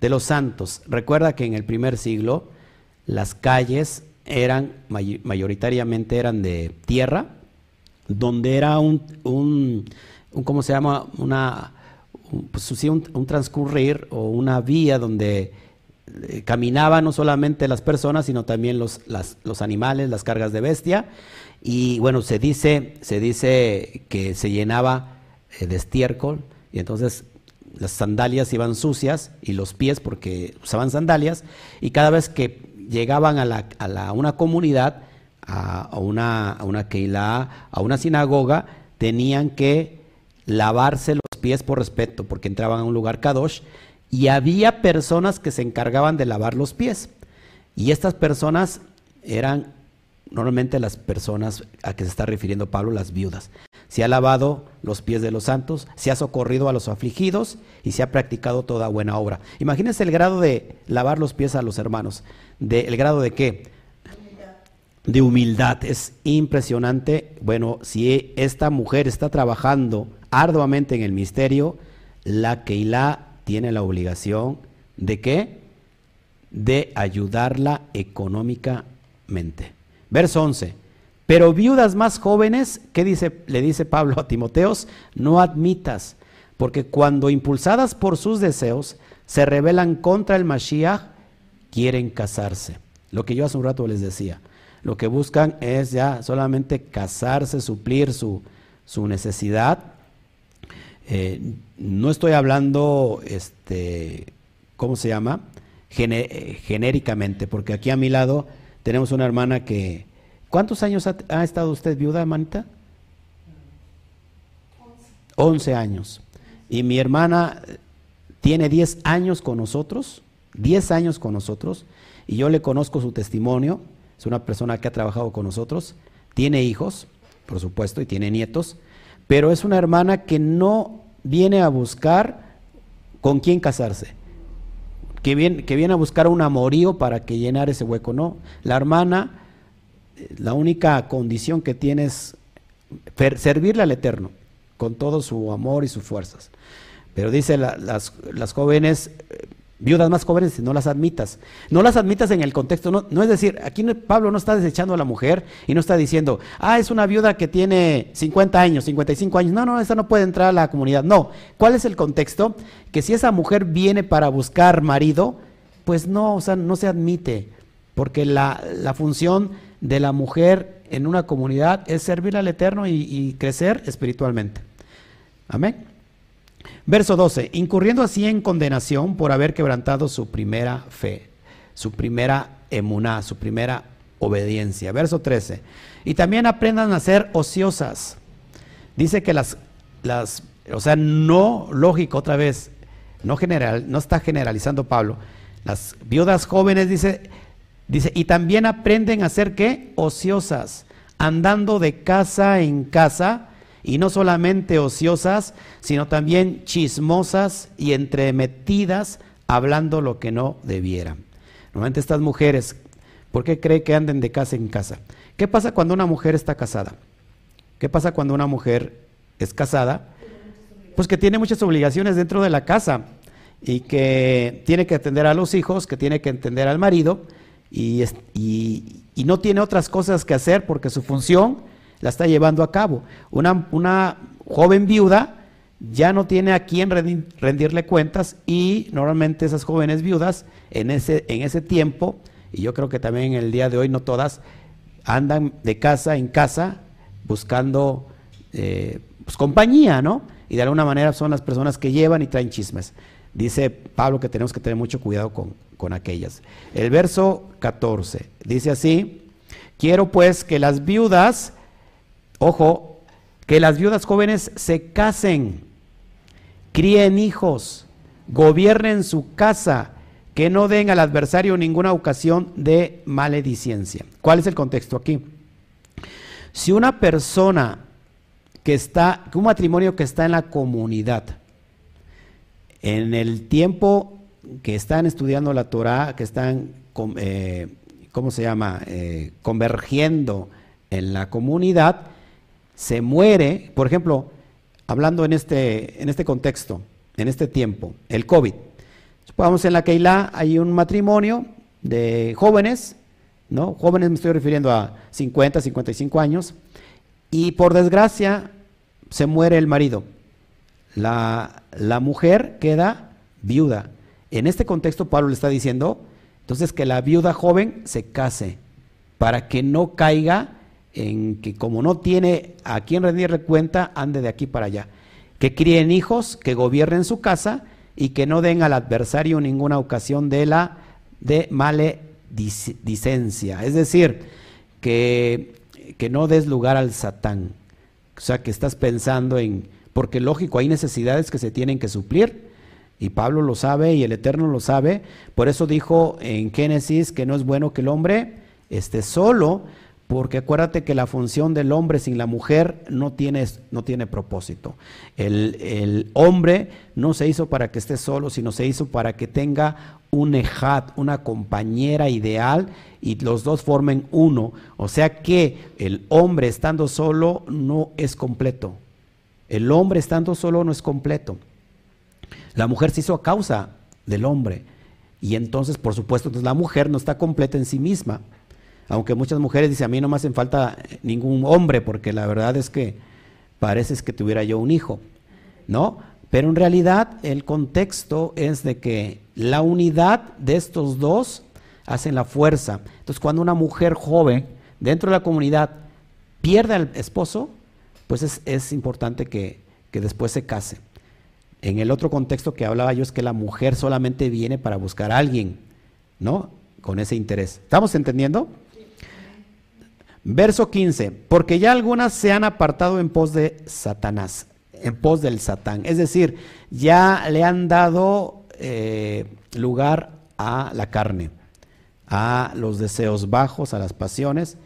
De los santos. Recuerda que en el primer siglo las calles eran mayoritariamente eran de tierra, donde era un, un, ¿cómo se llama? Una, pues, un, transcurrir o una vía donde eh, caminaban no solamente las personas, sino también los, los animales, las cargas de bestia. Y bueno, se dice, se dice que se llenaba eh, de estiércol y entonces las sandalias iban sucias y los pies porque usaban sandalias y cada vez que llegaban a, la, a una comunidad, a, una, a una a una sinagoga, tenían que lavarse los pies por respeto, porque entraban a un lugar kadosh, y había personas que se encargaban de lavar los pies. Y estas personas eran normalmente las personas a que se está refiriendo Pablo, las viudas. Se ha lavado los pies de los santos, se ha socorrido a los afligidos y se ha practicado toda buena obra. Imagínense el grado de lavar los pies a los hermanos. De, ¿El grado de qué? De humildad. Es impresionante. Bueno, si esta mujer está trabajando arduamente en el misterio, la Keilah tiene la obligación de qué? De ayudarla económicamente. Verso 11. Pero viudas más jóvenes, ¿qué dice, le dice Pablo a Timoteos? No admitas, porque cuando impulsadas por sus deseos se rebelan contra el Mashiach, quieren casarse. Lo que yo hace un rato les decía. Lo que buscan es ya solamente casarse, suplir su, su necesidad. Eh, no estoy hablando, este, ¿cómo se llama? genéricamente, porque aquí a mi lado tenemos una hermana que... ¿Cuántos años ha, estado usted viuda, hermanita? 11 años. Y mi hermana tiene 10 años con nosotros, 10 años con nosotros, y yo le conozco su testimonio, es una persona que ha trabajado con nosotros, tiene hijos, por supuesto, y tiene nietos, pero es una hermana que no viene a buscar con quién casarse que viene, que viene a buscar un amorío para que llenar ese hueco. No, la hermana, la única condición que tiene es servirle al Eterno con todo su amor y sus fuerzas. Pero dice las, las jóvenes, viudas más jóvenes, no las admitas. No las admitas en el contexto, no, es decir, aquí Pablo no está desechando a la mujer y no está diciendo, ah, es una viuda que tiene 50 años, 55 años, no, no, esa no puede entrar a la comunidad. No, ¿cuál es el contexto? Que si esa mujer viene para buscar marido, pues no, o sea, no se admite, porque la, función de la mujer en una comunidad es servir al Eterno y crecer espiritualmente. Amén. Verso 12, incurriendo así en condenación por haber quebrantado su primera fe, su primera emuná, su primera obediencia. Verso 13, y también aprendan a ser ociosas. Dice que las, las o sea, no lógico otra vez, no general, no está generalizando Pablo. Las viudas jóvenes dice, dice, y también aprenden a ser qué? Ociosas, andando de casa en casa, y no solamente ociosas, sino también chismosas y entremetidas, hablando lo que no debieran. Normalmente estas mujeres, ¿por qué cree que anden de casa en casa? ¿Qué pasa cuando una mujer está casada? ¿Qué pasa cuando una mujer es casada? Pues que tiene muchas obligaciones dentro de la casa y que tiene que atender a los hijos, que tiene que atender al marido y, y no tiene otras cosas que hacer porque su función la está llevando a cabo. Una, una joven viuda ya no tiene a quién rendirle cuentas y normalmente esas jóvenes viudas en ese, en ese tiempo, y yo creo que también en el día de hoy no todas, andan de casa en casa buscando eh, pues, compañía, ¿no? Y de alguna manera son las personas que llevan y traen chismes. Dice Pablo que tenemos que tener mucho cuidado con, con aquellas. El verso 14 dice así, quiero pues que las viudas Ojo, que las viudas jóvenes se casen, críen hijos, gobiernen su casa, que no den al adversario ninguna ocasión de maledicencia. ¿Cuál es el contexto aquí? Si una persona que está, un matrimonio que está en la comunidad, en el tiempo que están estudiando la Torah, que están, eh, ¿cómo se llama?, eh, convergiendo en la comunidad, se muere, por ejemplo, hablando en este, en este contexto, en este tiempo, el COVID. Supongamos en la Keilah hay un matrimonio de jóvenes, ¿no? Jóvenes me estoy refiriendo a 50, 55 años, y por desgracia se muere el marido. La, la mujer queda viuda. En este contexto Pablo le está diciendo, entonces que la viuda joven se case, para que no caiga en que como no tiene a quien rendirle cuenta, ande de aquí para allá. Que críen hijos, que gobiernen su casa y que no den al adversario ninguna ocasión de la de maledicencia. Es decir, que, que no des lugar al satán. O sea, que estás pensando en, porque lógico, hay necesidades que se tienen que suplir. Y Pablo lo sabe y el Eterno lo sabe. Por eso dijo en Génesis que no es bueno que el hombre esté solo, porque acuérdate que la función del hombre sin la mujer no tiene, no tiene propósito. El, hombre no se hizo para que esté solo, sino se hizo para que tenga un ejat, una compañera ideal, y los dos formen uno. O sea que el hombre estando solo no es completo. El hombre estando solo no es completo. La mujer se hizo a causa del hombre. Y entonces, por supuesto, la mujer no está completa en sí misma. Aunque muchas mujeres dicen, a mí no me hacen falta ningún hombre, porque la verdad es que parece que tuviera yo un hijo, ¿no? Pero en realidad el contexto es de que la unidad de estos dos hacen la fuerza. Entonces cuando una mujer joven dentro de la comunidad pierde al esposo, pues es, es importante que, que después se case. En el otro contexto que hablaba yo es que la mujer solamente viene para buscar a alguien, ¿no? Con ese interés. ¿Estamos entendiendo? Verso 15, porque ya algunas se han apartado en pos de Satanás, en pos del Satán. Es decir, ya le han dado eh, lugar a la carne, a los deseos bajos, a las pasiones.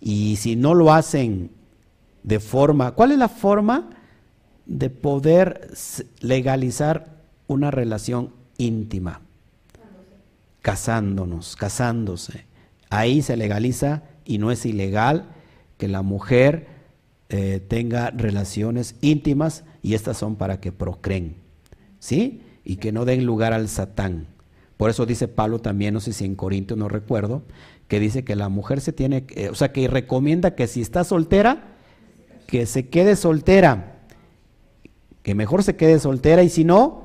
Y si no lo hacen de forma, ¿cuál es la forma de poder legalizar una relación íntima? Casándonos, casándose. Ahí se legaliza y no es ilegal que la mujer eh, tenga relaciones íntimas y estas son para que procreen, ¿sí? Y que no den lugar al satán. Por eso dice Pablo también, no sé si en Corinto no recuerdo, que dice que la mujer se tiene, eh, o sea, que recomienda que si está soltera, que se quede soltera, que mejor se quede soltera y si no,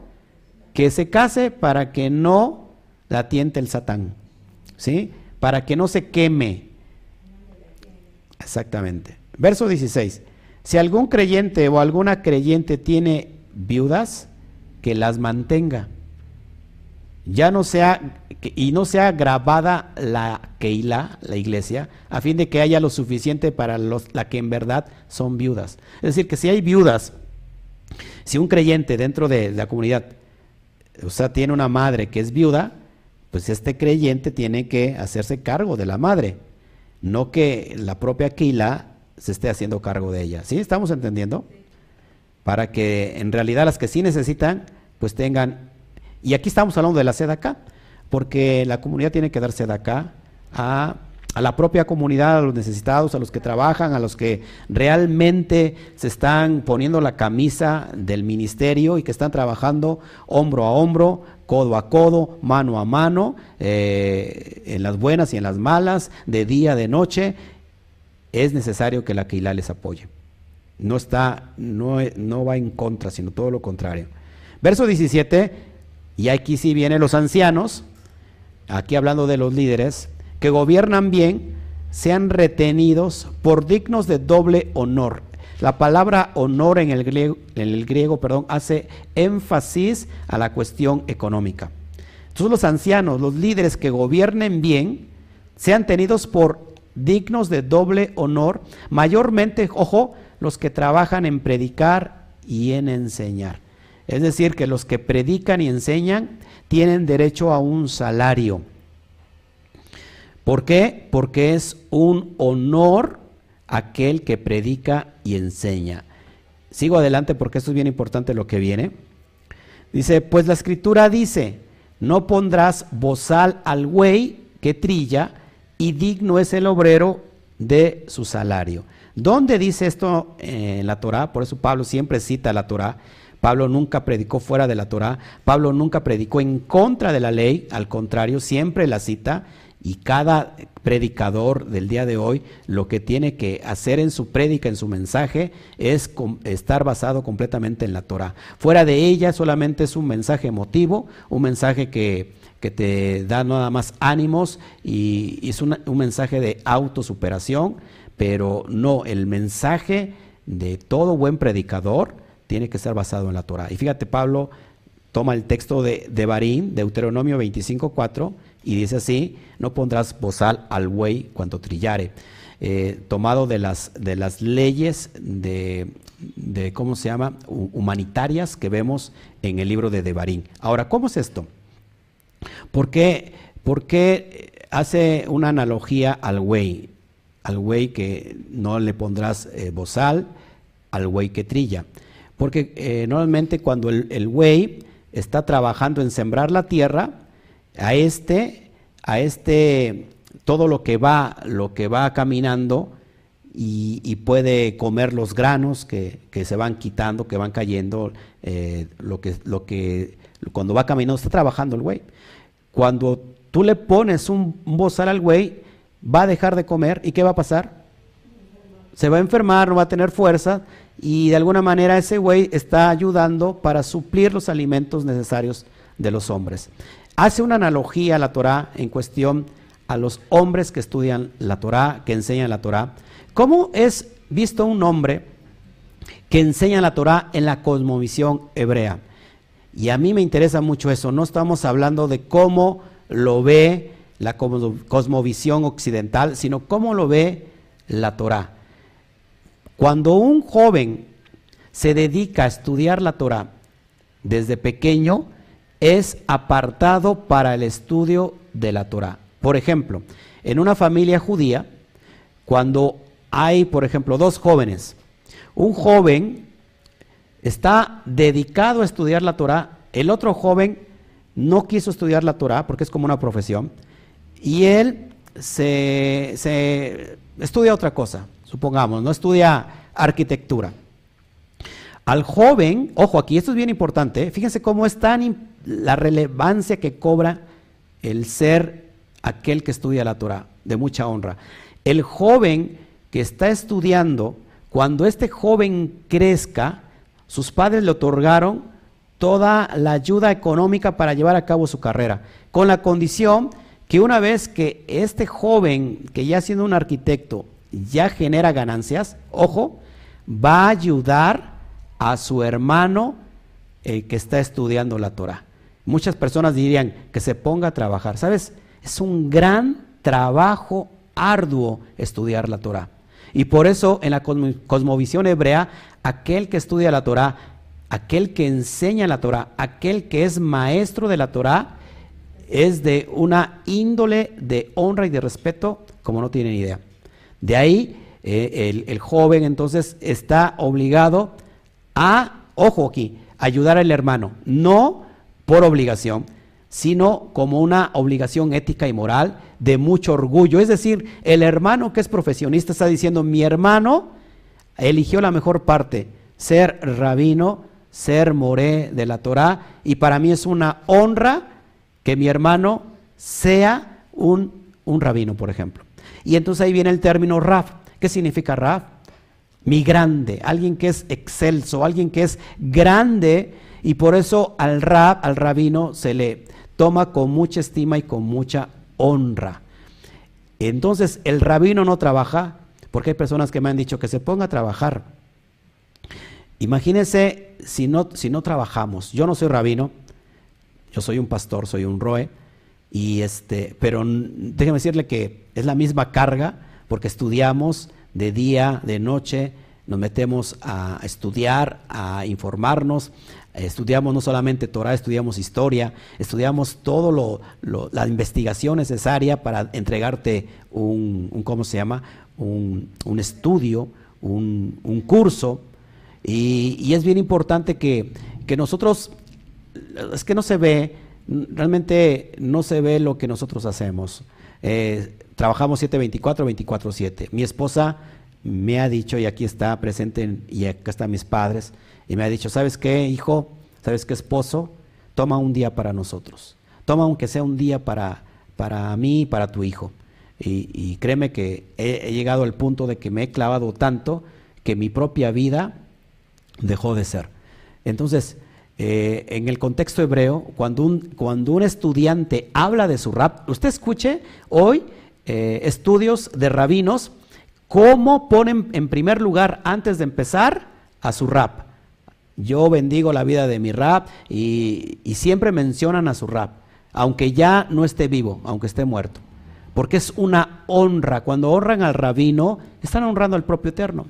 que se case para que no la tiente el satán, ¿sí? Para que no se queme, Exactamente. Verso 16. Si algún creyente o alguna creyente tiene viudas, que las mantenga. Ya no sea, y no sea grabada la Keila, la iglesia, a fin de que haya lo suficiente para los, la que en verdad son viudas. Es decir, que si hay viudas, si un creyente dentro de la comunidad, o sea, tiene una madre que es viuda, pues este creyente tiene que hacerse cargo de la madre, no que la propia Keila se esté haciendo cargo de ella. ¿Sí? ¿Estamos entendiendo? Para que en realidad las que sí necesitan, pues tengan, y aquí estamos hablando de la sede acá, porque la comunidad tiene que dar sede acá a, a la propia comunidad, a los necesitados, a los que trabajan, a los que realmente se están poniendo la camisa del ministerio y que están trabajando hombro a hombro, codo a codo, mano a mano, eh, en las buenas y en las malas, de día, de noche, es necesario que la Keilah les apoye. No está, no, no va en contra, sino todo lo contrario. Verso 17, y aquí sí vienen los ancianos, aquí hablando de los líderes, que gobiernan bien, sean retenidos por dignos de doble honor. La palabra honor en el griego, perdón, hace énfasis a la cuestión económica. Entonces los ancianos, los líderes que gobiernen bien, sean tenidos por dignos de doble honor, mayormente, ojo, los que trabajan en predicar y en enseñar. Es decir, que los que predican y enseñan tienen derecho a un salario. ¿Por qué? Porque es un honor aquel que predica y enseña. Sigo adelante porque esto es bien importante lo que viene. Dice, pues la escritura dice, no pondrás bozal al güey que trilla y digno es el obrero de su salario. ¿Dónde dice esto en la Torah? Por eso Pablo siempre cita la Torah. Pablo nunca predicó fuera de la Torah. Pablo nunca predicó en contra de la ley. Al contrario, siempre la cita. Y cada predicador del día de hoy lo que tiene que hacer en su prédica, en su mensaje, es estar basado completamente en la Torah. Fuera de ella solamente es un mensaje emotivo, un mensaje que, te da nada más ánimos y, es un mensaje de autosuperación pero no, el mensaje de todo buen predicador tiene que ser basado en la Torah. Y fíjate, Pablo toma el texto de, de Barín, Deuteronomio 25.4, y dice así, no pondrás bozal al buey cuando trillare. Eh, tomado de las, de las leyes de, de, ¿cómo se llama?, humanitarias que vemos en el libro de Devarín. Ahora, ¿cómo es esto? ¿Por qué, ¿Por qué hace una analogía al buey? al güey que no le pondrás eh, bozal, al güey que trilla. Porque eh, normalmente cuando el güey está trabajando en sembrar la tierra, a este, a este, todo lo que va, lo que va caminando y, puede comer los granos que, se van quitando, que van cayendo, eh, lo que, lo que, cuando va caminando, está trabajando el güey. Cuando tú le pones un, un bozal al güey, va a dejar de comer y ¿qué va a pasar? Se va a enfermar, no va a tener fuerza y de alguna manera ese güey está ayudando para suplir los alimentos necesarios de los hombres. Hace una analogía a la Torah en cuestión a los hombres que estudian la Torah, que enseñan la Torah. ¿Cómo es visto un hombre que enseña la Torah en la cosmovisión hebrea? Y a mí me interesa mucho eso. No estamos hablando de cómo lo ve la cosmovisión occidental, sino cómo lo ve la Torah. Cuando un joven se dedica a estudiar la Torah desde pequeño, es apartado para el estudio de la Torah. Por ejemplo, en una familia judía, cuando hay, por ejemplo, dos jóvenes, un joven está dedicado a estudiar la Torah, el otro joven no quiso estudiar la Torah porque es como una profesión, y él se, estudia otra cosa, supongamos, no estudia arquitectura. Al joven, ojo aquí, esto es bien importante, fíjense cómo es tan la relevancia que cobra el ser aquel que estudia la Torah, de mucha honra. El joven que está estudiando, cuando este joven crezca, sus padres le otorgaron toda la ayuda económica para llevar a cabo su carrera, con la condición que una vez que este joven, que ya siendo un arquitecto, ya genera ganancias, ojo, va a ayudar a su hermano eh, que está estudiando la Torah. Muchas personas dirían que se ponga a trabajar. ¿Sabes? Es un gran trabajo arduo estudiar la Torah. Y por eso en la cosmovisión hebrea, aquel que estudia la Torah, aquel que enseña la Torah, aquel que es maestro de la Torah, es de una índole de honra y de respeto como no tienen idea. De ahí eh, el, joven entonces está obligado a, ojo aquí, ayudar al hermano, no por obligación, sino como una obligación ética y moral de mucho orgullo. Es decir, el hermano que es profesionista está diciendo, mi hermano eligió la mejor parte, ser rabino, ser moré de la Torah, y para mí es una honra que mi hermano sea un, un rabino, por ejemplo. Y entonces ahí viene el término Raf. ¿Qué significa Raf? Mi grande, alguien que es excelso, alguien que es grande, y por eso al Rab, al rabino, se le toma con mucha estima y con mucha honra. Entonces, el rabino no trabaja, porque hay personas que me han dicho que se ponga a trabajar. Imagínense si no, si no trabajamos. Yo no soy rabino, yo soy un pastor, soy un roe, y este, pero déjeme decirle que es la misma carga, porque estudiamos de día, de noche, nos metemos a estudiar, a informarnos, estudiamos no solamente Torah, estudiamos historia, estudiamos todo lo, la investigación necesaria para entregarte un, ¿cómo se llama? Un, estudio, un, curso. Y, es bien importante que, nosotros, es que no se ve, realmente no se ve lo que nosotros hacemos. Eh, trabajamos 724, 24-7. Mi esposa me ha dicho, y aquí está presente, y acá están mis padres, y me ha dicho, ¿sabes qué, hijo? ¿Sabes qué, esposo? Toma un día para nosotros. Toma aunque sea un día para, para mí y para tu hijo. Y, créeme que he, llegado al punto de que me he clavado tanto que mi propia vida dejó de ser. Entonces, eh, en el contexto hebreo, cuando un, cuando un estudiante habla de su rap, usted escuche hoy eh, estudios de rabinos ¿Cómo ponen en primer lugar antes de empezar a su rap? Yo bendigo la vida de mi rap y, siempre mencionan a su rap, aunque ya no esté vivo, aunque esté muerto. Porque es una honra. Cuando honran al rabino, están honrando al propio Eterno.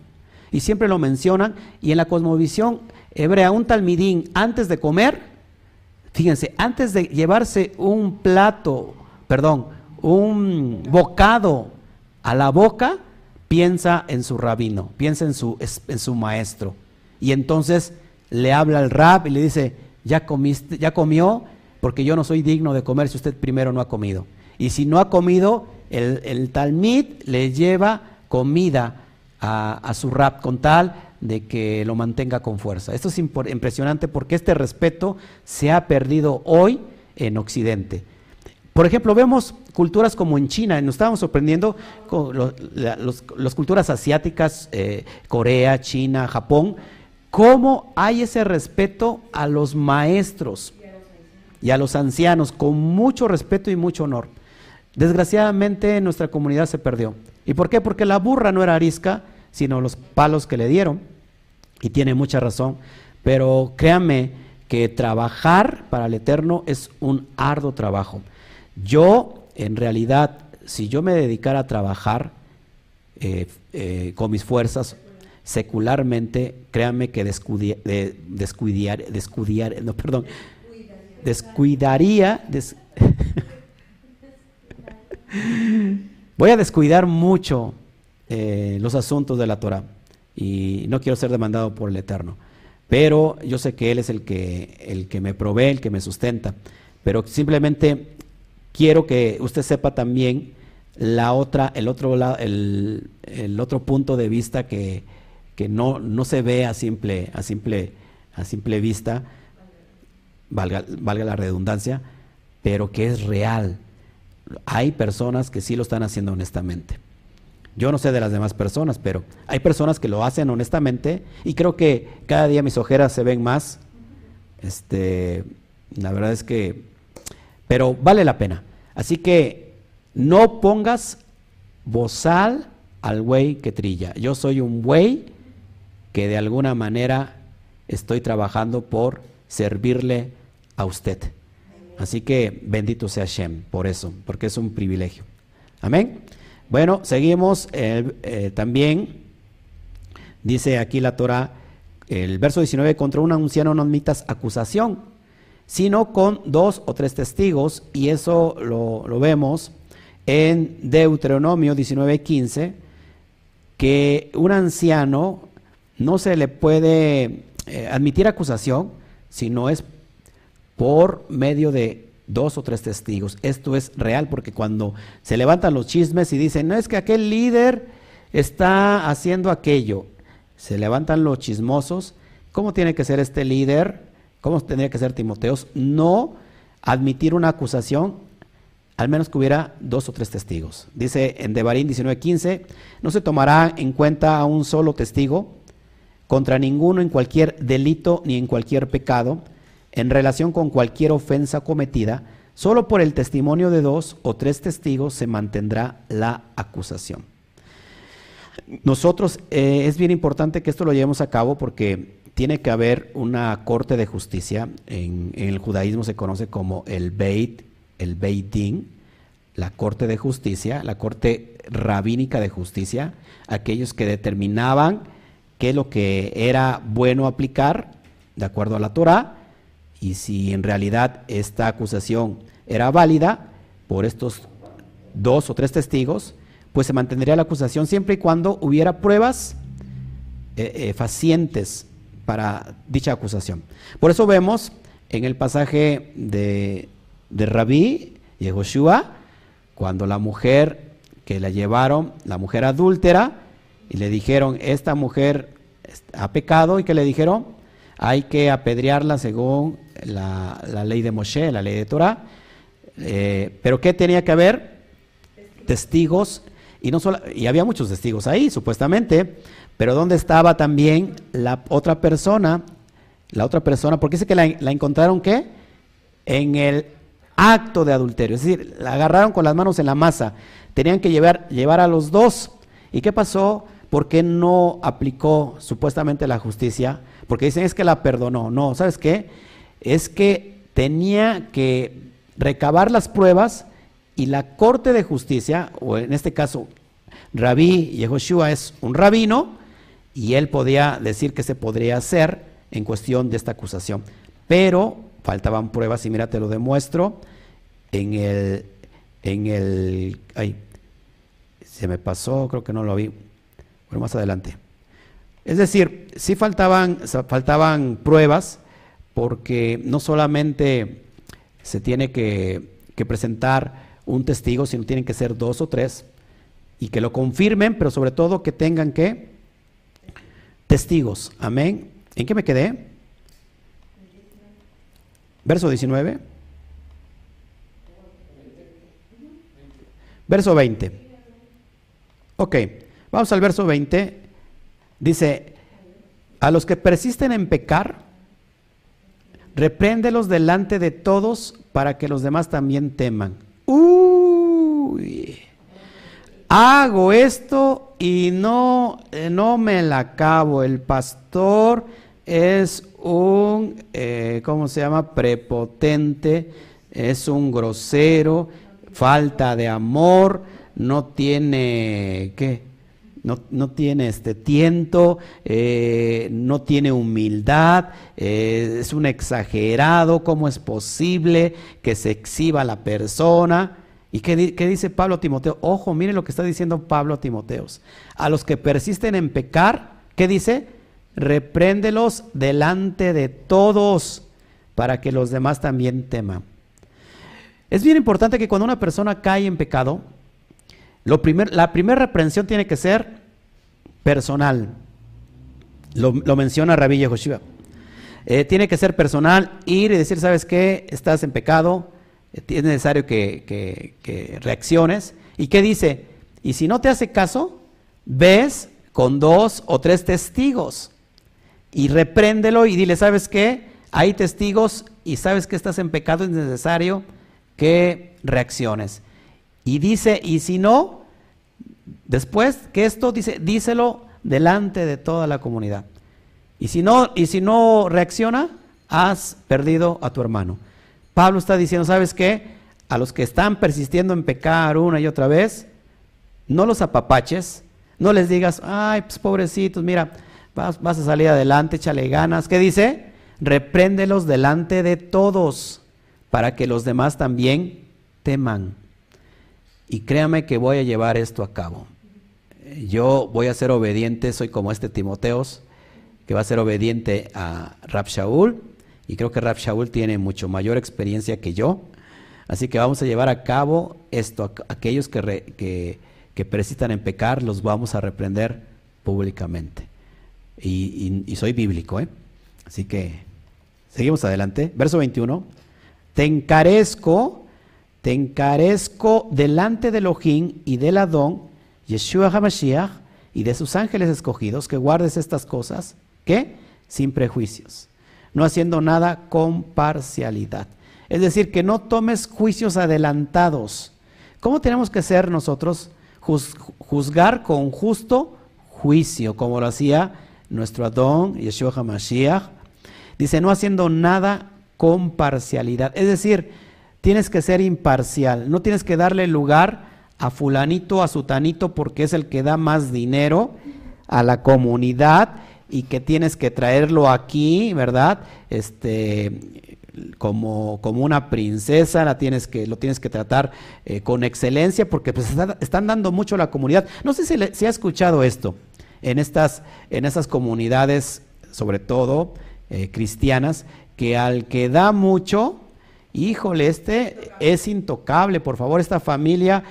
Y siempre lo mencionan. Y en la cosmovisión hebrea, un talmidín antes de comer, fíjense, antes de llevarse un plato, perdón, un bocado a la boca, piensa en su rabino, piensa en su, en su maestro. Y entonces le habla al rab y le dice, ya comiste, ya comió, porque yo no soy digno de comer si usted primero no ha comido. Y si no ha comido, el, el talmid le lleva comida a, su rab con tal de que lo mantenga con fuerza. Esto es impresionante porque este respeto se ha perdido hoy en Occidente. Por ejemplo, vemos culturas como en China, nos estábamos sorprendiendo con las culturas asiáticas, eh, Corea, China, Japón, cómo hay ese respeto a los maestros y a los ancianos, con mucho respeto y mucho honor. Desgraciadamente nuestra comunidad se perdió. ¿Y por qué? Porque la burra no era arisca, sino los palos que le dieron. Y tiene mucha razón. Pero créanme que trabajar para el Eterno es un arduo trabajo. Yo, en realidad, si yo me dedicara a trabajar eh, eh, con mis fuerzas secularmente, créanme que descuidar, descuidar, no, perdón, descuidaría, voy a descuidar mucho eh, los asuntos de la Torah y no quiero ser demandado por el Eterno, pero yo sé que Él es el que, el que me provee, el que me sustenta, pero simplemente quiero que usted sepa también la otra, el otro el, el otro punto de vista que, no, no, se ve a simple, a simple, a simple vista, valga, valga la redundancia, pero que es real. Hay personas que sí lo están haciendo honestamente. Yo no sé de las demás personas, pero hay personas que lo hacen honestamente y creo que cada día mis ojeras se ven más. Este, la verdad es que, pero vale la pena. Así que no pongas bozal al buey que trilla. Yo soy un buey que de alguna manera estoy trabajando por servirle a usted. Así que bendito sea Shem por eso, porque es un privilegio. Amén. Bueno, seguimos eh, también. Dice aquí la Torah, el verso 19, contra un anciano no admitas acusación, sino con dos o tres testigos, y eso lo, lo vemos en Deuteronomio 19:15, que un anciano no se le puede eh, admitir acusación si no es por medio de dos o tres testigos. Esto es real porque cuando se levantan los chismes y dicen, no es que aquel líder está haciendo aquello, se levantan los chismosos, ¿cómo tiene que ser este líder? ¿Cómo tendría que ser Timoteos? No admitir una acusación al menos que hubiera dos o tres testigos. Dice en Devarín 19:15, no se tomará en cuenta a un solo testigo contra ninguno en cualquier delito ni en cualquier pecado, en relación con cualquier ofensa cometida, solo por el testimonio de dos o tres testigos se mantendrá la acusación. Nosotros, eh, es bien importante que esto lo llevemos a cabo porque tiene que haber una corte de justicia, en, el judaísmo se conoce como el Beit el Beit Din, la Corte de Justicia, la Corte Rabínica de Justicia, aquellos que determinaban qué es lo que era bueno aplicar de acuerdo a la Torah y si en realidad esta acusación era válida por estos dos o tres testigos, pues se mantendría la acusación siempre y cuando hubiera pruebas eh, eh, facientes para dicha acusación. Por eso vemos en el pasaje de de Rabí y Joshua, cuando la mujer que la llevaron, la mujer adúltera, y le dijeron, esta mujer ha pecado, y que le dijeron, hay que apedrearla según la, ley de Moshe, la ley de Torah. Eh, pero ¿qué tenía que haber? Testigos, y, no solo, y había muchos testigos ahí, supuestamente, pero ¿dónde estaba también la otra persona? La otra persona, porque dice que la, encontraron ¿qué? En el acto de adulterio. Es decir, la agarraron con las manos en la masa. Tenían que llevar, llevar a los dos. ¿Y qué pasó? ¿Por qué no aplicó supuestamente la justicia? Porque dicen es que la perdonó. No, ¿sabes qué? Es que tenía que recabar las pruebas y la corte de justicia, o en este caso Rabí Yehoshua es un rabino, y él podía decir que se podría hacer en cuestión de esta acusación. Pero faltaban pruebas y mira, te lo demuestro en el, en el, ay, se me pasó, creo que no lo vi, bueno, más adelante. Es decir, sí faltaban, faltaban pruebas porque no solamente se tiene que, que presentar un testigo, sino tienen que ser dos o tres y que lo confirmen, pero sobre todo que tengan que testigos. Amén. ¿En qué me quedé? Verso 19. Verso 20. Ok, vamos al verso 20. Dice, a los que persisten en pecar, repréndelos delante de todos para que los demás también teman. Uy, hago esto y no, eh, no me la acabo. El pastor es un, eh, ¿cómo se llama? Prepotente, es un grosero, falta de amor, no tiene, ¿qué? No, no tiene este tiento, eh, no tiene humildad, es un exagerado, ¿cómo es posible que se exhiba la persona? ¿Y qué, dice Pablo a Timoteo? Ojo, mire lo que está diciendo Pablo a Timoteos. A los que persisten en pecar, ¿qué dice? repréndelos delante de todos para que los demás también teman. Es bien importante que cuando una persona cae en pecado, la primera reprensión tiene que ser personal. Lo, menciona Rabí Yehoshua. Eh, tiene que ser personal, ir y decir, ¿sabes qué? Estás en pecado, es necesario que, reacciones. ¿Y qué dice? Y si no te hace caso, ves con dos o tres testigos y repréndelo y dile, ¿sabes qué? Hay testigos y sabes que estás en pecado, es necesario que reacciones. Y dice, y si no, Después que esto dice, díselo delante de toda la comunidad. Y si no, y si no reacciona, has perdido a tu hermano. Pablo está diciendo, ¿sabes qué? A los que están persistiendo en pecar una y otra vez, no los apapaches, no les digas, ay, pues pobrecitos, mira, vas, vas a salir adelante, échale ganas. ¿Qué dice? Repréndelos delante de todos, para que los demás también teman. Y créame que voy a llevar esto a cabo. Yo voy a ser obediente, soy como este Timoteos, que va a ser obediente a Rab Shaul, y creo que Rab Shaul tiene mucho mayor experiencia que yo. Así que vamos a llevar a cabo esto. Aquellos que, que, que persistan en pecar, los vamos a reprender públicamente. Y, soy bíblico, ¿eh? Así que seguimos adelante. Verso 21. Te encarezco te encarezco delante del Elohim y del Adón, Yeshua HaMashiach, y de sus ángeles escogidos, que guardes estas cosas, ¿qué? Sin prejuicios, no haciendo nada con parcialidad. Es decir, que no tomes juicios adelantados. ¿Cómo tenemos que ser nosotros? juzgar con justo juicio, como lo hacía nuestro Adón, Yeshua HaMashiach. Dice, no haciendo nada con parcialidad. Es decir, tienes que ser imparcial, no tienes que darle lugar a fulanito, a sutanito, porque es el que da más dinero a la comunidad y que tienes que traerlo aquí, ¿verdad? Este, como, como una princesa, la tienes que, lo tienes que tratar eh, con excelencia, porque pues están dando mucho a la comunidad. No sé si, se ha escuchado esto en estas, en esas comunidades, sobre todo eh, cristianas, que al que da mucho, híjole, este es intocable, por favor, esta familia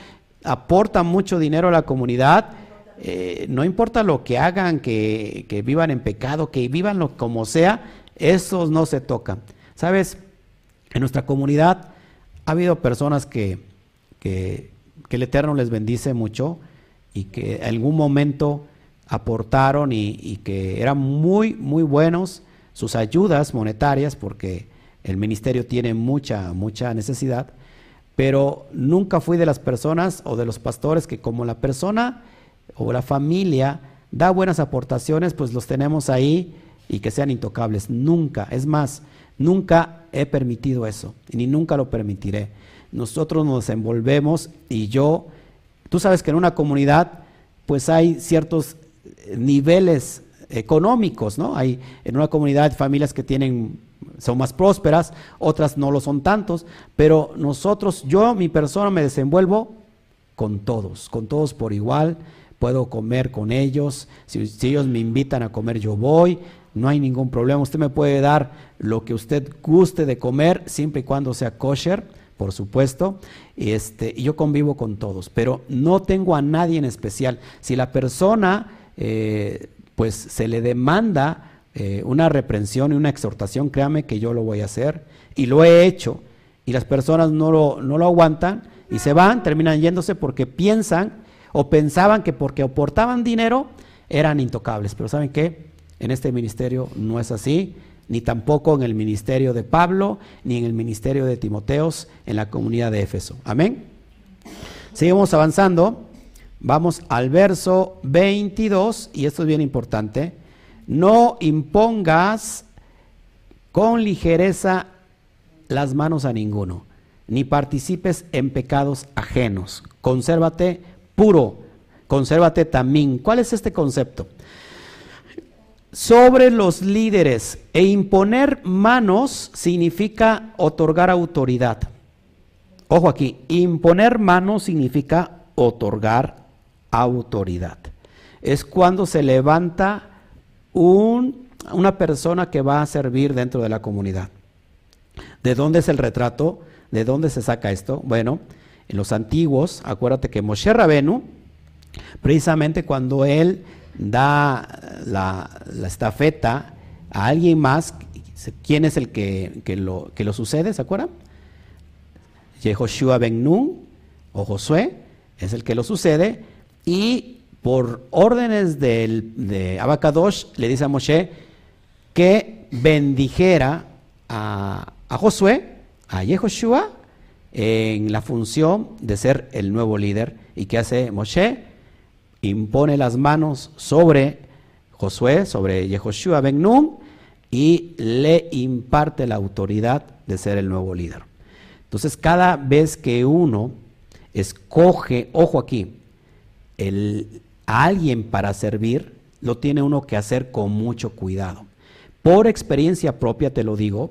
aporta mucho dinero a la comunidad, eh, no importa lo que hagan, que, vivan en pecado, que vivan lo como sea, esos no se tocan. ¿Sabes? En nuestra comunidad ha habido personas que, que, el Eterno les bendice mucho y que en algún momento aportaron y, y que eran muy, muy buenos sus ayudas monetarias porque el ministerio tiene mucha, mucha necesidad, pero nunca fui de las personas o de los pastores que como la persona o la familia da buenas aportaciones, pues los tenemos ahí y que sean intocables. Nunca, es más, nunca he permitido eso, ni nunca lo permitiré. Nosotros nos envolvemos y yo, tú sabes que en una comunidad pues hay ciertos niveles económicos, ¿no? Hay en una comunidad familias que tienen son más prósperas, otras no lo son tantos, pero nosotros, yo, mi persona, me desenvuelvo con todos, con todos por igual, puedo comer con ellos, si, ellos me invitan a comer, yo voy, no hay ningún problema, usted me puede dar lo que usted guste de comer, siempre y cuando sea kosher, por supuesto, este, y yo convivo con todos, pero no tengo a nadie en especial. Si la persona, eh, pues se le demanda eh, una reprensión y una exhortación, créame que yo lo voy a hacer. Y lo he hecho. Y las personas no lo, no lo aguantan y se van, terminan yéndose porque piensan o pensaban que porque aportaban dinero eran intocables. Pero ¿saben qué? En este ministerio no es así, ni tampoco en el ministerio de Pablo, ni en el ministerio de Timoteos, en la comunidad de Éfeso. Amén. Seguimos avanzando. Vamos al verso 22, y esto es bien importante. No impongas con ligereza las manos a ninguno, ni participes en pecados ajenos. Consérvate puro, consérvate también. ¿Cuál es este concepto? Sobre los líderes e imponer manos significa otorgar autoridad. Ojo aquí, imponer manos significa otorgar autoridad. Es cuando se levanta una persona que va a servir dentro de la comunidad. ¿De dónde es el retrato? ¿De dónde se saca esto? Bueno, en los antiguos, acuérdate que Moshe Rabenu, precisamente cuando él da la, estafeta a alguien más, ¿quién es el que, lo, que lo sucede? ¿Se acuerdan? Yehoshua Ben Nun o Josué es el que lo sucede y por órdenes de Abacadosh, le dice a Moshe que bendijera a, Josué, a Yehoshua, en la función de ser el nuevo líder. ¿Y qué hace Moshe? impone las manos sobre Josué, sobre Yehoshua Ben Nun, y le imparte la autoridad de ser el nuevo líder. Entonces, cada vez que uno escoge, ojo aquí, el, a alguien para servir, lo tiene uno que hacer con mucho cuidado. Por experiencia propia te lo digo,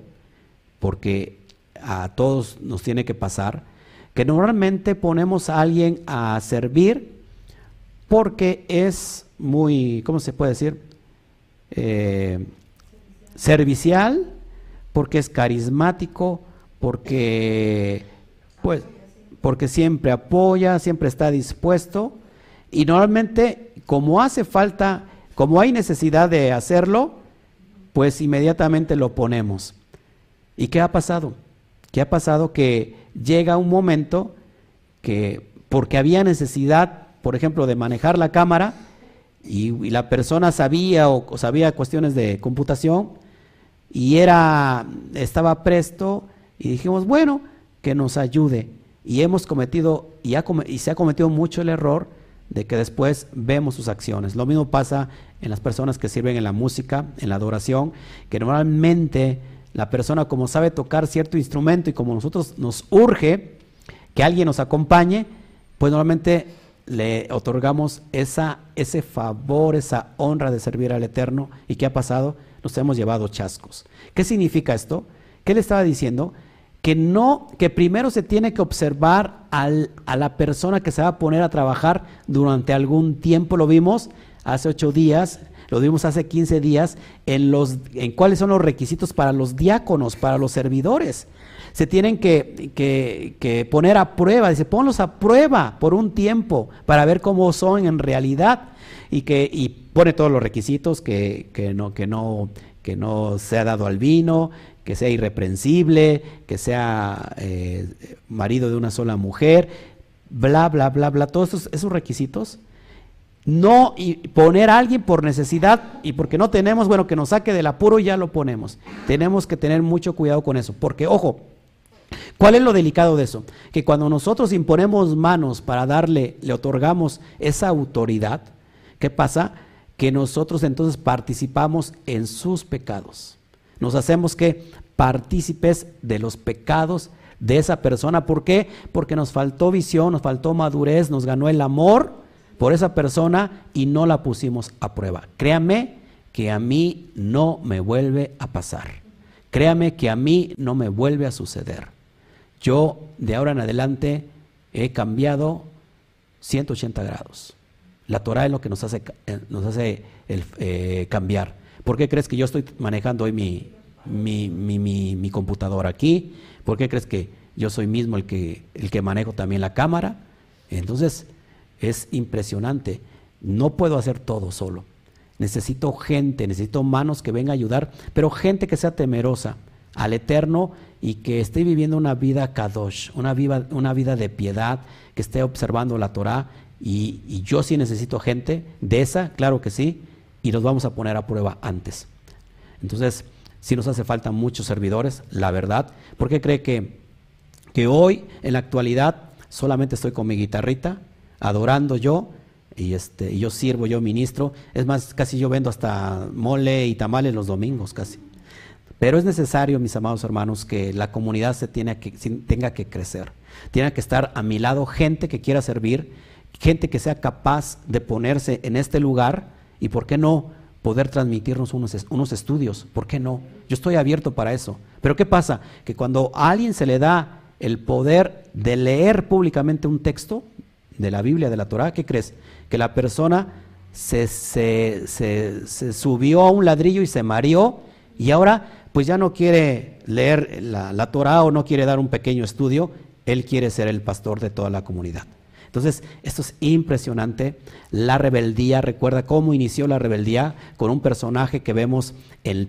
porque a todos nos tiene que pasar, que normalmente ponemos a alguien a servir porque es muy, ¿cómo se puede decir? Eh, servicial, porque es carismático, porque, pues, porque siempre apoya, siempre está dispuesto. Y normalmente, como hace falta, como hay necesidad de hacerlo, pues inmediatamente lo ponemos. ¿Y qué ha pasado? ¿Qué ha pasado? Que llega un momento que, porque había necesidad, por ejemplo, de manejar la cámara, y, la persona sabía o, sabía cuestiones de computación, y era, estaba presto, y dijimos, bueno, que nos ayude. Y hemos cometido, y, y se ha cometido mucho el error de que después vemos sus acciones. Lo mismo pasa en las personas que sirven en la música, en la adoración, que normalmente la persona como sabe tocar cierto instrumento y como nosotros nos urge que alguien nos acompañe, pues normalmente le otorgamos esa, ese favor, esa honra de servir al Eterno. ¿Y qué ha pasado? Nos hemos llevado chascos. ¿Qué significa esto? ¿Qué le estaba diciendo? Que no, que primero se tiene que observar al, a la persona que se va a poner a trabajar durante algún tiempo. Lo vimos hace ocho días lo vimos hace 15 días, en, los, en cuáles son los requisitos para los diáconos, para los servidores. Se tienen que, poner a prueba, dice, ponlos a prueba por un tiempo para ver cómo son en realidad y que y pone todos los requisitos que, que, no, que, no, que no sea dado al vino, que sea irreprensible, que sea eh, marido de una sola mujer, bla, bla, bla, bla, todos esos, esos requisitos no poner a alguien por necesidad y porque no tenemos, bueno, que nos saque del apuro y ya lo ponemos. Tenemos que tener mucho cuidado con eso, porque ojo, ¿cuál es lo delicado de eso? Que cuando nosotros imponemos manos para darle, le otorgamos esa autoridad, ¿qué pasa? Que nosotros entonces participamos en sus pecados. Nos hacemos que partícipes de los pecados de esa persona. ¿Por qué? Porque nos faltó visión, nos faltó madurez, nos ganó el amor por esa persona y no la pusimos a prueba. Créame que a mí no me vuelve a pasar. Créame que a mí no me vuelve a suceder. Yo de ahora en adelante he cambiado 180 grados. La Torah es lo que nos hace, eh, nos hace el, eh, cambiar. ¿Por qué crees que yo estoy manejando hoy mi, mi, mi, mi, computadora aquí? ¿Por qué crees que yo soy mismo el que, el que manejo también la cámara? Entonces, es impresionante. No puedo hacer todo solo. Necesito gente, necesito manos que vengan a ayudar, pero gente que sea temerosa al Eterno y que esté viviendo una vida kadosh, una vida, una vida de piedad, que esté observando la Torah. Y, yo sí necesito gente de esa, claro que sí, y los vamos a poner a prueba antes. Entonces, sí nos hace falta muchos servidores, la verdad. ¿Por qué cree que, que hoy, en la actualidad, solamente estoy con mi guitarrita, adorando yo, y este, yo sirvo, yo ministro. Es más, casi yo vendo hasta mole y tamales los domingos, casi. Pero es necesario, mis amados hermanos, que la comunidad se tiene que, tenga que crecer. Tiene que estar a mi lado gente que quiera servir, gente que sea capaz de ponerse en este lugar y, ¿por qué no?, poder transmitirnos unos, unos estudios. ¿Por qué no? Yo estoy abierto para eso. Pero ¿qué pasa? Que cuando a alguien se le da el poder de leer públicamente un texto, de la Biblia, de la Torah, ¿qué crees? Que la persona se, se, se, subió a un ladrillo y se mareó y ahora pues ya no quiere leer la, la Torah o no quiere dar un pequeño estudio, él quiere ser el pastor de toda la comunidad. Entonces, esto es impresionante. La rebeldía, recuerda cómo inició la rebeldía con un personaje que vemos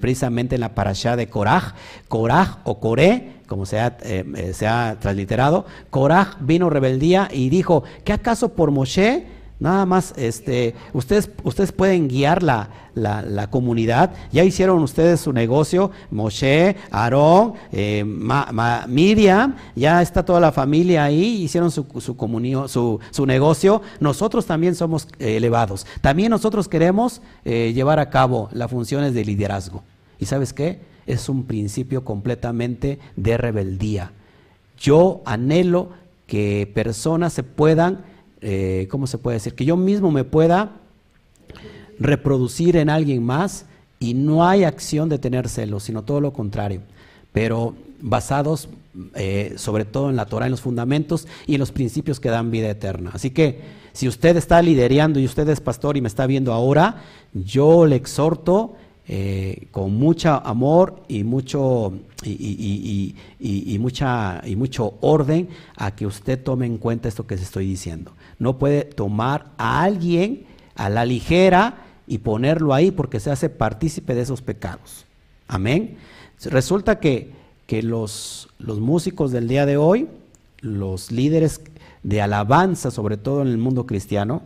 precisamente en la parashá de Korah. Korah o Coré, como se ha, eh, eh, se ha transliterado. Korah vino rebeldía y dijo, ¿qué acaso por Moshe Nada más, este, ustedes, ustedes pueden guiar la, la, comunidad. Ya hicieron ustedes su negocio, Moshe, Aarón, eh, Miriam, ya está toda la familia ahí, hicieron su, su, comunión, su, su negocio. Nosotros también somos eh, elevados. También nosotros queremos eh, llevar a cabo las funciones de liderazgo. ¿Y sabes qué? Es un principio completamente de rebeldía. Yo anhelo que personas se puedan eh, ¿cómo se puede decir? Que yo mismo me pueda reproducir en alguien más y no hay acción de tener celos, sino todo lo contrario, pero basados eh, sobre todo en la Torah, en los fundamentos y en los principios que dan vida eterna. Así que si usted está liderando y usted es pastor y me está viendo ahora, yo le exhorto eh, con mucho amor y mucho, y, mucha, y mucho orden a que usted tome en cuenta esto que se estoy diciendo. No puede tomar a alguien a la ligera y ponerlo ahí porque se hace partícipe de esos pecados. Amén. Resulta que, que los, los músicos del día de hoy, los líderes de alabanza, sobre todo en el mundo cristiano,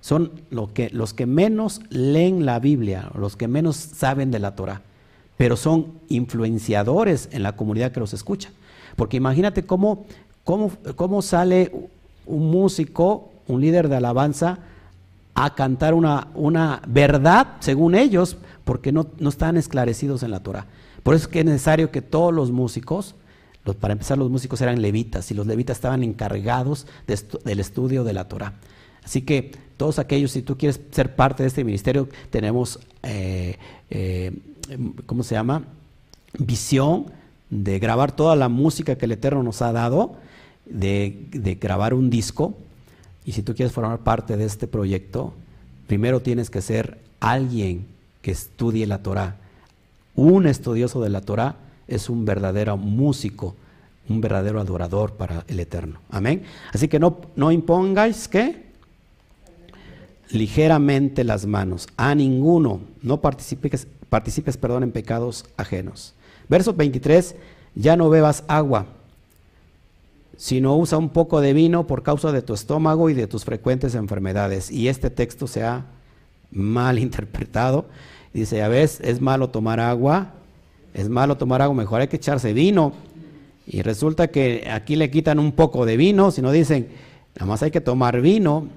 son lo que, los que menos leen la Biblia, los que menos saben de la Torah, pero son influenciadores en la comunidad que los escucha. Porque imagínate cómo, cómo, cómo sale un músico, un líder de alabanza, a cantar una, una verdad, según ellos, porque no, no, están esclarecidos en la Torah. Por eso es que es necesario que todos los músicos, los, para empezar los músicos eran levitas, y los levitas estaban encargados del estudio de la Torah. Así que todos aquellos, si tú quieres ser parte de este ministerio, tenemos, eh, eh, ¿cómo se llama? Visión de grabar toda la música que el Eterno nos ha dado, de, grabar un disco. Y si tú quieres formar parte de este proyecto, primero tienes que ser alguien que estudie la Torah. Un estudioso de la Torah es un verdadero músico, un verdadero adorador para el Eterno. Amén. Así que no, no impongáis que ligeramente las manos. A ninguno, no participes, participes perdón, en pecados ajenos. Verso 23, ya no bebas agua, sino usa un poco de vino por causa de tu estómago y de tus frecuentes enfermedades. Y este texto se ha mal interpretado. Dice, a veces es malo tomar agua, es malo tomar agua, mejor hay que echarse vino. Y resulta que aquí le quitan un poco de vino, sino dicen, nada más hay que tomar vino.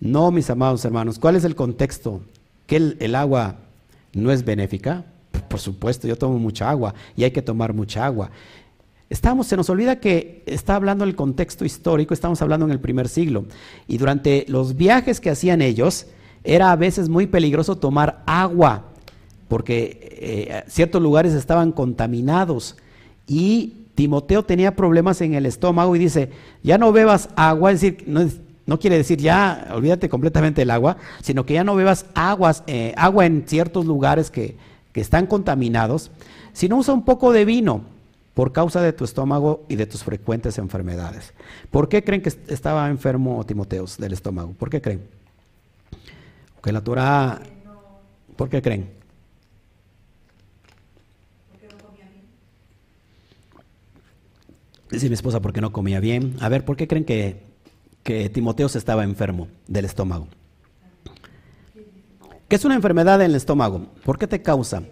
No, mis amados hermanos, ¿cuál es el contexto? ¿Que el, agua no es benéfica? Por supuesto, yo tomo mucha agua y hay que tomar mucha agua. Estamos, se nos olvida que está hablando el contexto histórico, estamos hablando en el primer siglo. Y durante los viajes que hacían ellos, era a veces muy peligroso tomar agua, porque eh, ciertos lugares estaban contaminados. Y Timoteo tenía problemas en el estómago y dice, ya no bebas agua, es decir, no, no quiere decir ya, olvídate completamente del agua, sino que ya no bebas aguas, eh, agua en ciertos lugares que, que están contaminados, sino usa un poco de vino por causa de tu estómago y de tus frecuentes enfermedades. ¿Por qué creen que estaba enfermo Timoteos del estómago? ¿Por qué creen? Porque la Torah, ¿por qué creen? Dice mi esposa, porque no comía bien. A ver, ¿por qué creen que que Timoteo se estaba enfermo del estómago. ¿Qué es una enfermedad en el estómago? ¿Por qué te causa?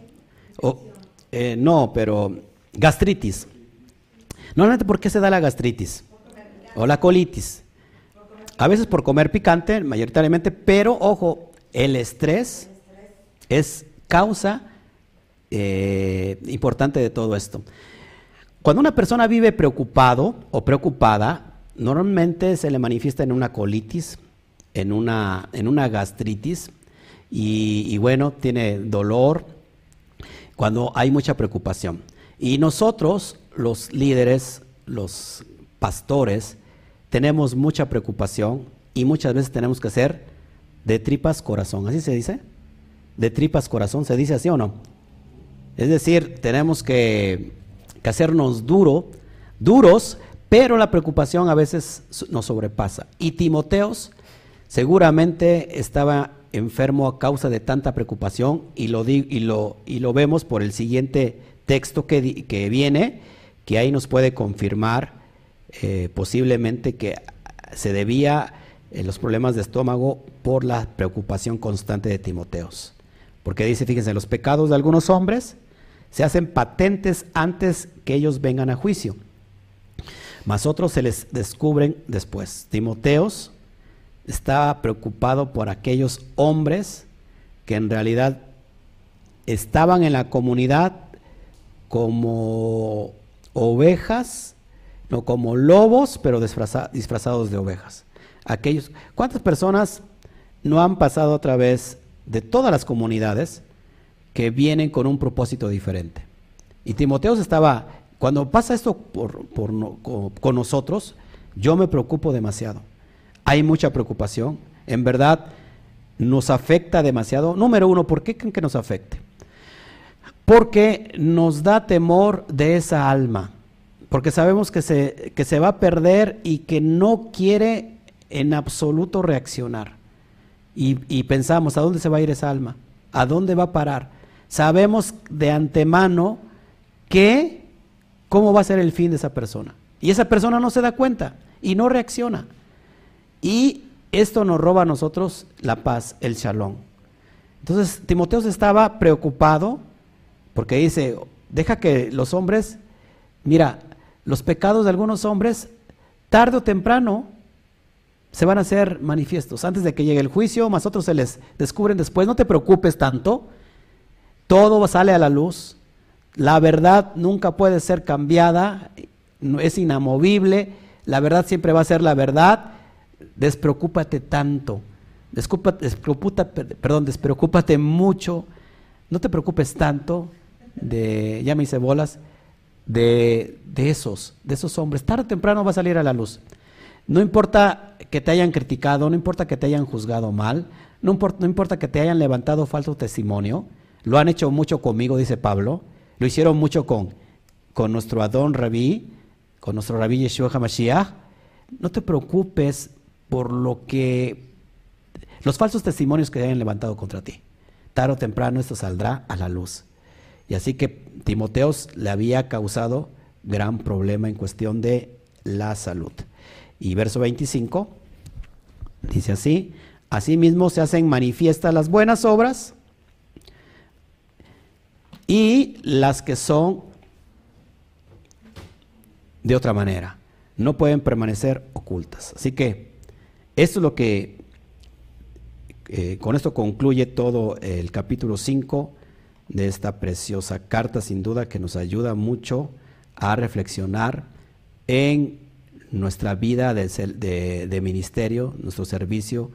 Eh, no, pero gastritis. Normalmente, ¿por qué se da la gastritis? O la colitis. A veces por comer picante, mayoritariamente, pero ojo, el estrés es causa eh, importante de todo esto. Cuando una persona vive preocupado o preocupada, Normalmente se le manifiesta en una colitis, en una, en una gastritis y, bueno, tiene dolor cuando hay mucha preocupación. Y nosotros, los líderes, los pastores, tenemos mucha preocupación y muchas veces tenemos que hacer de tripas corazón. ¿Así se dice? De tripas corazón, ¿se dice así o no? Es decir, tenemos que, que hacernos duro, duros pero la preocupación a veces nos sobrepasa. Y Timoteos seguramente estaba enfermo a causa de tanta preocupación y lo, y lo, y lo vemos por el siguiente texto que, viene, que ahí nos puede confirmar eh, posiblemente que se debía eh, los problemas de estómago por la preocupación constante de Timoteos. Porque dice, fíjense, los pecados de algunos hombres se hacen patentes antes que ellos vengan a juicio, mas otros se les descubren después. Timoteos estaba preocupado por aquellos hombres que en realidad estaban en la comunidad como ovejas, no como lobos, pero disfrazados de ovejas. Aquellos, ¿cuántas personas no han pasado otra vez de todas las comunidades que vienen con un propósito diferente? Y Timoteo estaba, cuando pasa esto con nosotros, yo me preocupo demasiado. Hay mucha preocupación. En verdad, nos afecta demasiado. Número uno, ¿por qué creen que nos afecte? Porque nos da temor de esa alma, porque sabemos que se, que se va a perder y que no quiere en absoluto reaccionar. Y, pensamos, ¿a dónde se va a ir esa alma? ¿A dónde va a parar? Sabemos de antemano que cómo va a ser el fin de esa persona. Y esa persona no se da cuenta y no reacciona. Y esto nos roba a nosotros la paz, el shalom. Entonces, Timoteo estaba preocupado porque dice, deja que los hombres, mira, los pecados de algunos hombres, tarde o temprano, se van a hacer manifiestos. Antes de que llegue el juicio, más otros se les descubren después. No te preocupes tanto. Todo sale a la luz. La verdad nunca puede ser cambiada. Es inamovible. La verdad siempre va a ser la verdad. Despreocúpate tanto. Despreocúpate, perdón, despreocúpate mucho. No te preocupes tanto de, ya me hice bolas, de, esos, de esos hombres. Tarde o temprano va a salir a la luz. No importa que te hayan criticado, no importa que te hayan juzgado mal, no importa, no importa que te hayan levantado falso testimonio, lo han hecho mucho conmigo, dice Pablo, lo hicieron mucho con, con nuestro Adón Rabí, con nuestro Rabí Yeshua HaMashiach. No te preocupes por lo que, los falsos testimonios que hayan levantado contra ti. Tarde o temprano esto saldrá a la luz. Y así que Timoteos le había causado gran problema en cuestión de la salud. Y verso 25 dice así, asimismo se hacen manifiestas las buenas obras y las que son de otra manera. No pueden permanecer ocultas. Así que esto es lo que, eh, con esto concluye todo el capítulo 5 de esta preciosa carta, sin duda que nos ayuda mucho a reflexionar en nuestra vida de, ministerio, nuestro servicio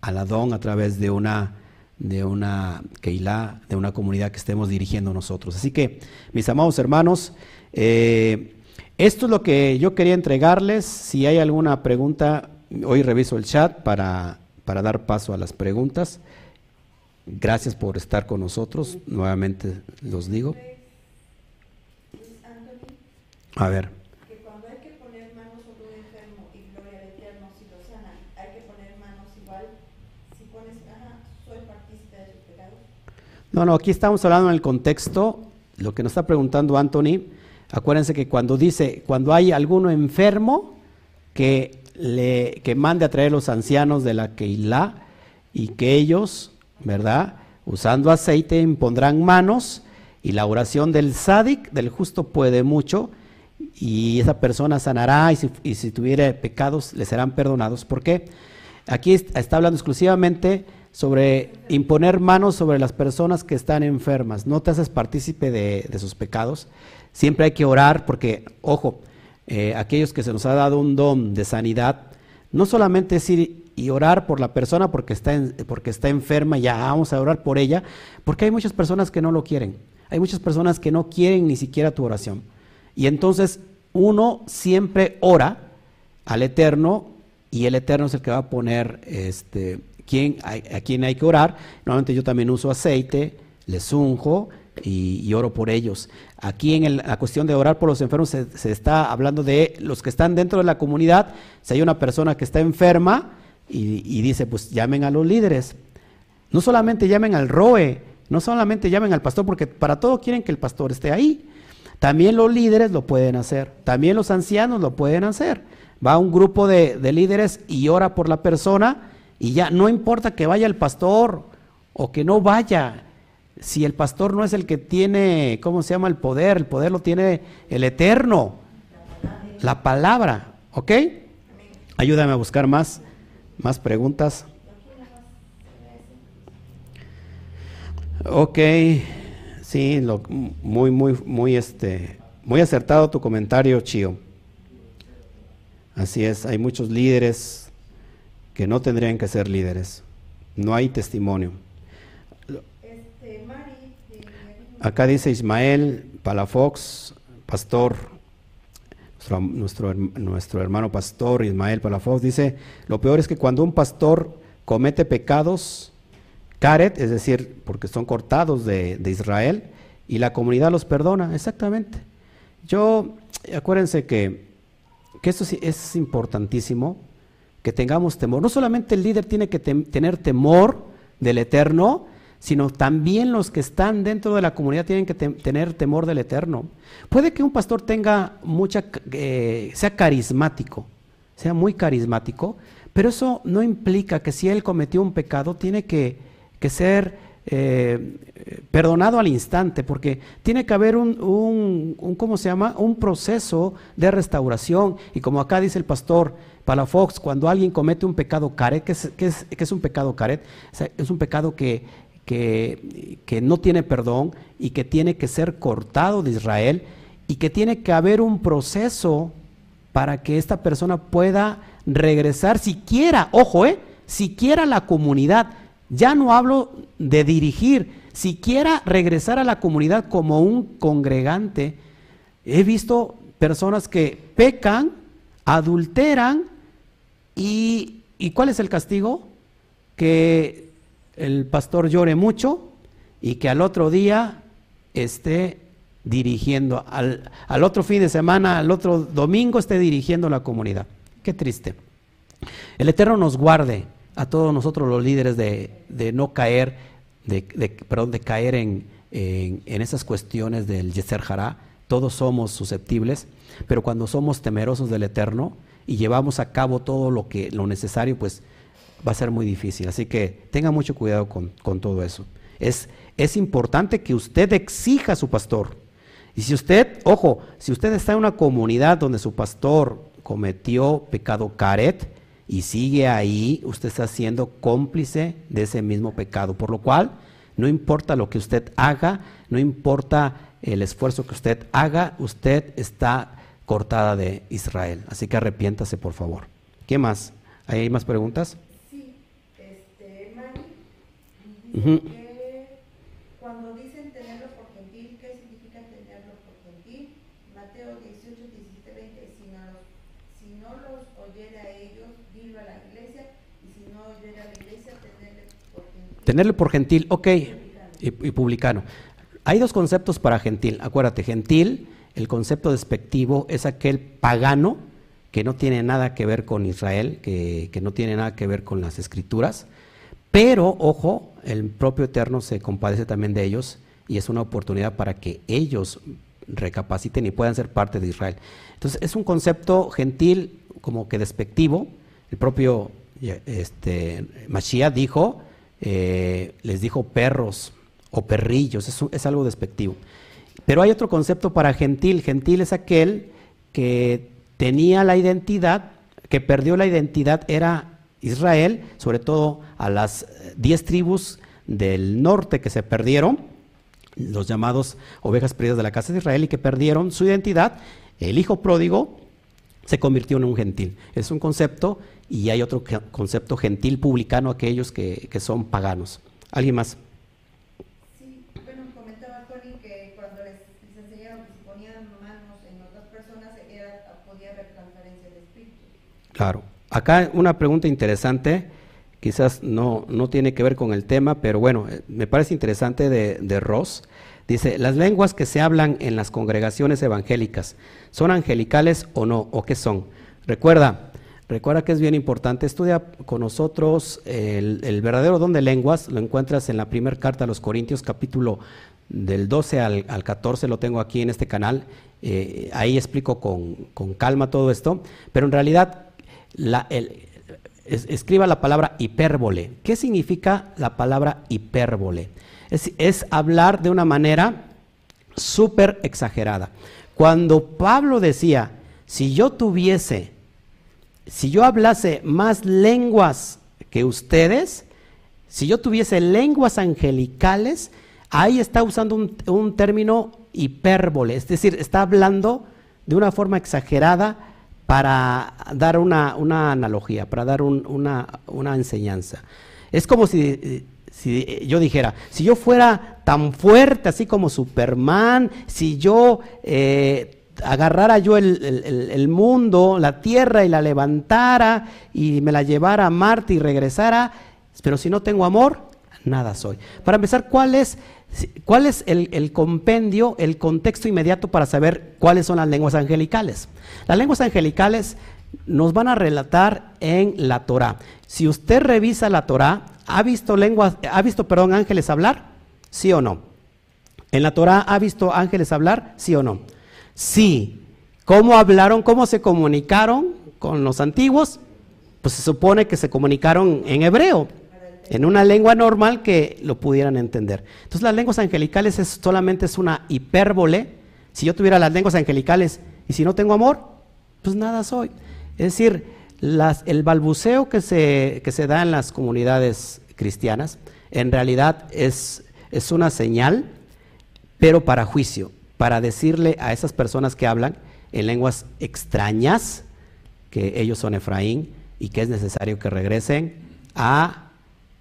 al Adón a través de una de una Keilah, de una comunidad que estemos dirigiendo nosotros. Así que, mis amados hermanos, eh, esto es lo que yo quería entregarles. Si hay alguna pregunta, hoy reviso el chat para, para dar paso a las preguntas. Gracias por estar con nosotros, nuevamente los digo. A ver. No, no, aquí estamos hablando en el contexto, lo que nos está preguntando Anthony, acuérdense que cuando dice, cuando hay alguno enfermo, que, le, que mande a traer los ancianos de la Keilah y que ellos ¿verdad? Usando aceite impondrán manos y la oración del sádic, del justo, puede mucho y esa persona sanará y si, y tuviera pecados le serán perdonados. ¿Por qué? Aquí está hablando exclusivamente sobre imponer manos sobre las personas que están enfermas. No te haces partícipe de, sus pecados. Siempre hay que orar porque, ojo, eh, aquellos que se nos ha dado un don de sanidad, no solamente es ir y orar por la persona porque está, porque está enferma, ya vamos a orar por ella, porque hay muchas personas que no lo quieren. Hay muchas personas que no quieren ni siquiera tu oración. Y entonces uno siempre ora al Eterno y el Eterno es el que va a poner este, quién, a, a quién hay que orar. Normalmente yo también uso aceite, les unjo y, oro por ellos. Aquí en la cuestión de orar por los enfermos se, está hablando de los que están dentro de la comunidad. Si hay una persona que está enferma, y, dice, pues llamen a los líderes. No solamente llamen al ROE, no solamente llamen al pastor, porque para todo quieren que el pastor esté ahí. También los líderes lo pueden hacer, también los ancianos lo pueden hacer. va un grupo de, de líderes y ora por la persona y ya no importa que vaya el pastor o que no vaya, si el pastor no es el que tiene, ¿cómo se llama el poder? El poder lo tiene el eterno, la palabra, ¿ok? Ayúdame a buscar más, más preguntas. Ok, sí, lo, muy, muy, muy, este, muy acertado tu comentario, Chio. Así es, hay muchos líderes que no tendrían que ser líderes. No hay testimonio. Acá dice Ismael Palafox, pastor, nuestro, nuestro, hermano pastor Ismael Palafox, dice, lo peor es que cuando un pastor comete pecados, caret, es decir, porque son cortados de, Israel, y la comunidad los perdona, exactamente. Yo, acuérdense que, que esto es importantísimo, que tengamos temor. No solamente el líder tiene que tener temor del eterno, sino también los que están dentro de la comunidad tienen que tener temor del Eterno. Puede que un pastor tenga mucha, eh, sea carismático, sea muy carismático, pero eso no implica que si él cometió un pecado tiene que, ser eh, perdonado al instante, porque tiene que haber un, un, ¿cómo se llama? Un proceso de restauración. Y como acá dice el pastor Palafox, cuando alguien comete un pecado caret, ¿qué es, es, es un pecado caret? Es un pecado que que, no tiene perdón y que tiene que ser cortado de Israel y que tiene que haber un proceso para que esta persona pueda regresar siquiera, ojo, eh, siquiera a la comunidad. Ya no hablo de dirigir, siquiera regresar a la comunidad como un congregante. He visto personas que pecan, adulteran y, ¿y cuál es el castigo? Que el pastor llore mucho y que al otro día esté dirigiendo, al, otro fin de semana, al otro domingo esté dirigiendo la comunidad. Qué triste. El Eterno nos guarde a todos nosotros los líderes de, no caer, de, perdón, de caer en, en, esas cuestiones del Yeser Hará. Todos somos susceptibles, pero cuando somos temerosos del Eterno y llevamos a cabo todo lo que lo necesario, pues va a ser muy difícil. Así que tenga mucho cuidado con, todo eso. Es, es importante que usted exija a su pastor. Y si usted, ojo, si usted está en una comunidad donde su pastor cometió pecado caret y sigue ahí, usted está siendo cómplice de ese mismo pecado. Por lo cual, no importa lo que usted haga, no importa el esfuerzo que usted haga, usted está cortada de Israel. Así que arrepiéntase, por favor. ¿Qué más? ¿Hay más preguntas? Cuando dicen tenerlo por gentil, ¿qué significa tenerlo por gentil? Mateo 18, 17, 20, si no, los, si no los oyera a ellos, dilo a la iglesia, y si no oyera a la iglesia, tenerlo por gentil. Tenerlo por gentil, ok, y, y publicano. Hay dos conceptos para gentil, acuérdate, gentil, el concepto despectivo es aquel pagano que no tiene nada que ver con Israel, que, que no tiene nada que ver con las escrituras, pero, ojo, el propio Eterno se compadece también de ellos y es una oportunidad para que ellos recapaciten y puedan ser parte de Israel. Entonces, es un concepto gentil, como que despectivo. El propio este, Mashiach dijo, eh, les dijo perros o perrillos, es, es algo despectivo. Pero hay otro concepto para gentil. Gentil es aquel que tenía la identidad, que perdió la identidad, era Israel, sobre todo a las diez tribus del norte que se perdieron, los llamados ovejas perdidas de la casa de Israel y que perdieron su identidad, el hijo pródigo se convirtió en un gentil. Es un concepto y hay otro concepto gentil publicano, aquellos que, que son paganos. ¿Alguien más? Sí, bueno, comentaba Tony que cuando les, enseñaron que si ponían manos en otras personas era, podía haber transferencia de espíritu. Claro. Acá una pregunta interesante, quizás no, no tiene que ver con el tema, pero bueno, eh, me parece interesante de, de Ross. Dice, las lenguas que se hablan en las congregaciones evangélicas, ¿son angelicales o no? ¿O qué son? Recuerda, recuerda que es bien importante, estudia con nosotros el, verdadero don de lenguas, lo encuentras en la primera carta a los Corintios capítulo del 12 al, al 14 lo tengo aquí en este canal. Eh, ahí explico con, con, calma todo esto, pero en realidad escriba la palabra hipérbole. ¿Qué significa la palabra hipérbole? Es, es hablar de una manera súper exagerada. Cuando Pablo decía, si yo tuviese, si yo hablase más lenguas que ustedes, si yo tuviese lenguas angelicales, ahí está usando un, un término hipérbole, es decir, está hablando de una forma exagerada para dar una, una analogía, para dar un, una, una, enseñanza. Es como si, si, yo dijera, si yo fuera tan fuerte así como Superman, si yo eh, agarrara yo el, el, el, mundo, la tierra y la levantara y me la llevara a Marte y regresara, pero si no tengo amor, nada soy. Para empezar, ¿cuál es ¿Cuál es el, compendio, el contexto inmediato para saber cuáles son las lenguas angelicales? Las lenguas angelicales nos van a relatar en la Torah. Si usted revisa la Torah, ¿ha visto lenguas, ha visto, perdón, ángeles hablar? ¿Sí o no? ¿En la Torah ha visto ángeles hablar? ¿Sí o no? Sí. ¿Cómo hablaron? ¿Cómo se comunicaron con los antiguos? Pues se supone que se comunicaron en hebreo en una lengua normal que lo pudieran entender. Entonces las lenguas angelicales es, solamente es una hipérbole. Si yo tuviera las lenguas angelicales y si no tengo amor, pues nada soy. Es decir, el balbuceo que se, que se da en las comunidades cristianas en realidad es, es una señal, pero para juicio, para decirle a esas personas que hablan en lenguas extrañas que ellos son Efraín y que es necesario que regresen a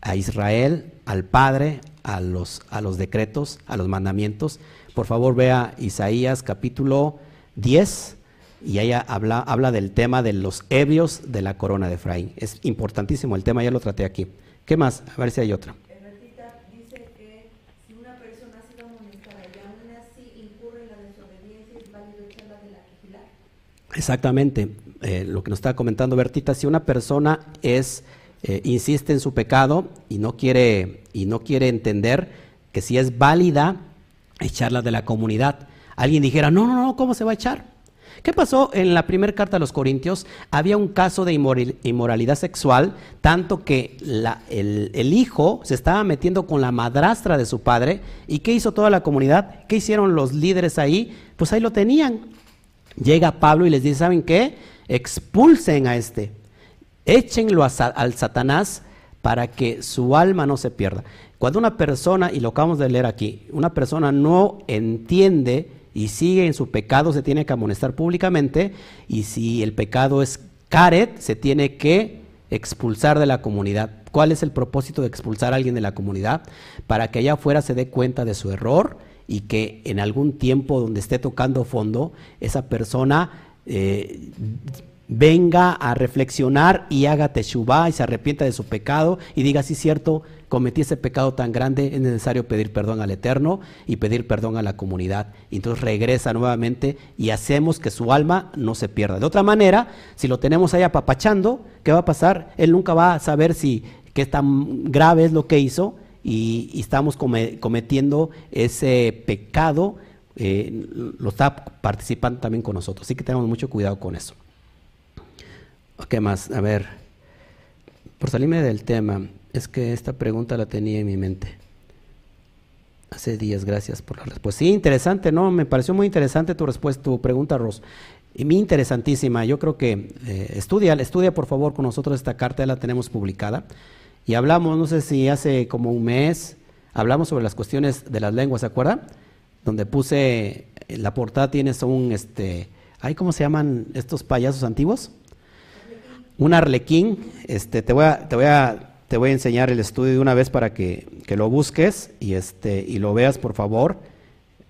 a Israel, al Padre, a los, a los decretos, a los mandamientos. Por favor, vea Isaías capítulo 10 y ella habla, habla del tema de los ebrios de la corona de Efraín. Es importantísimo el tema, ya lo traté aquí. ¿Qué más? A ver si hay otra. Exactamente, eh, lo que nos está comentando Bertita, si una persona es eh, insiste en su pecado y no quiere y no quiere entender que si es válida echarla de la comunidad. Alguien dijera, no, no, no, ¿cómo se va a echar? ¿Qué pasó en la primera carta a los Corintios? Había un caso de inmoralidad sexual, tanto que la, el, el, hijo se estaba metiendo con la madrastra de su padre. ¿Y qué hizo toda la comunidad? ¿Qué hicieron los líderes ahí? Pues ahí lo tenían. Llega Pablo y les dice, ¿saben qué? Expulsen a este. Échenlo al Satanás para que su alma no se pierda. Cuando una persona, y lo acabamos de leer aquí, una persona no entiende y sigue en su pecado, se tiene que amonestar públicamente, y si el pecado es caret, se tiene que expulsar de la comunidad. ¿Cuál es el propósito de expulsar a alguien de la comunidad? Para que allá afuera se dé cuenta de su error y que en algún tiempo donde esté tocando fondo, esa persona eh, venga a reflexionar y haga teshuvah y se arrepienta de su pecado y diga, sí, cierto, cometí ese pecado tan grande, es necesario pedir perdón al Eterno y pedir perdón a la comunidad. Y entonces regresa nuevamente y hacemos que su alma no se pierda. De otra manera, si lo tenemos ahí apapachando, ¿qué va a pasar? Él nunca va a saber si qué tan grave es lo que hizo y, y estamos cometiendo ese pecado, eh, lo está participando también con nosotros. Así que tenemos mucho cuidado con eso. ¿Qué más? A ver, por salirme del tema, es que esta pregunta la tenía en mi mente. Hace días, gracias por la respuesta. Sí, interesante, ¿no? Me pareció muy interesante tu respuesta, tu pregunta, Ros. Y muy interesantísima. Yo creo que eh, estudia, estudia por favor con nosotros esta carta, ya la tenemos publicada. Y hablamos, no sé si hace como un mes, hablamos sobre las cuestiones de las lenguas, ¿se acuerdan? Donde puse, en la portada tienes un, este, ¿cómo se llaman estos payasos antiguos? Un arlequín, este, te, voy a, te, voy a, te voy a enseñar el estudio de una vez para que, que lo busques y, este, y lo veas, por favor,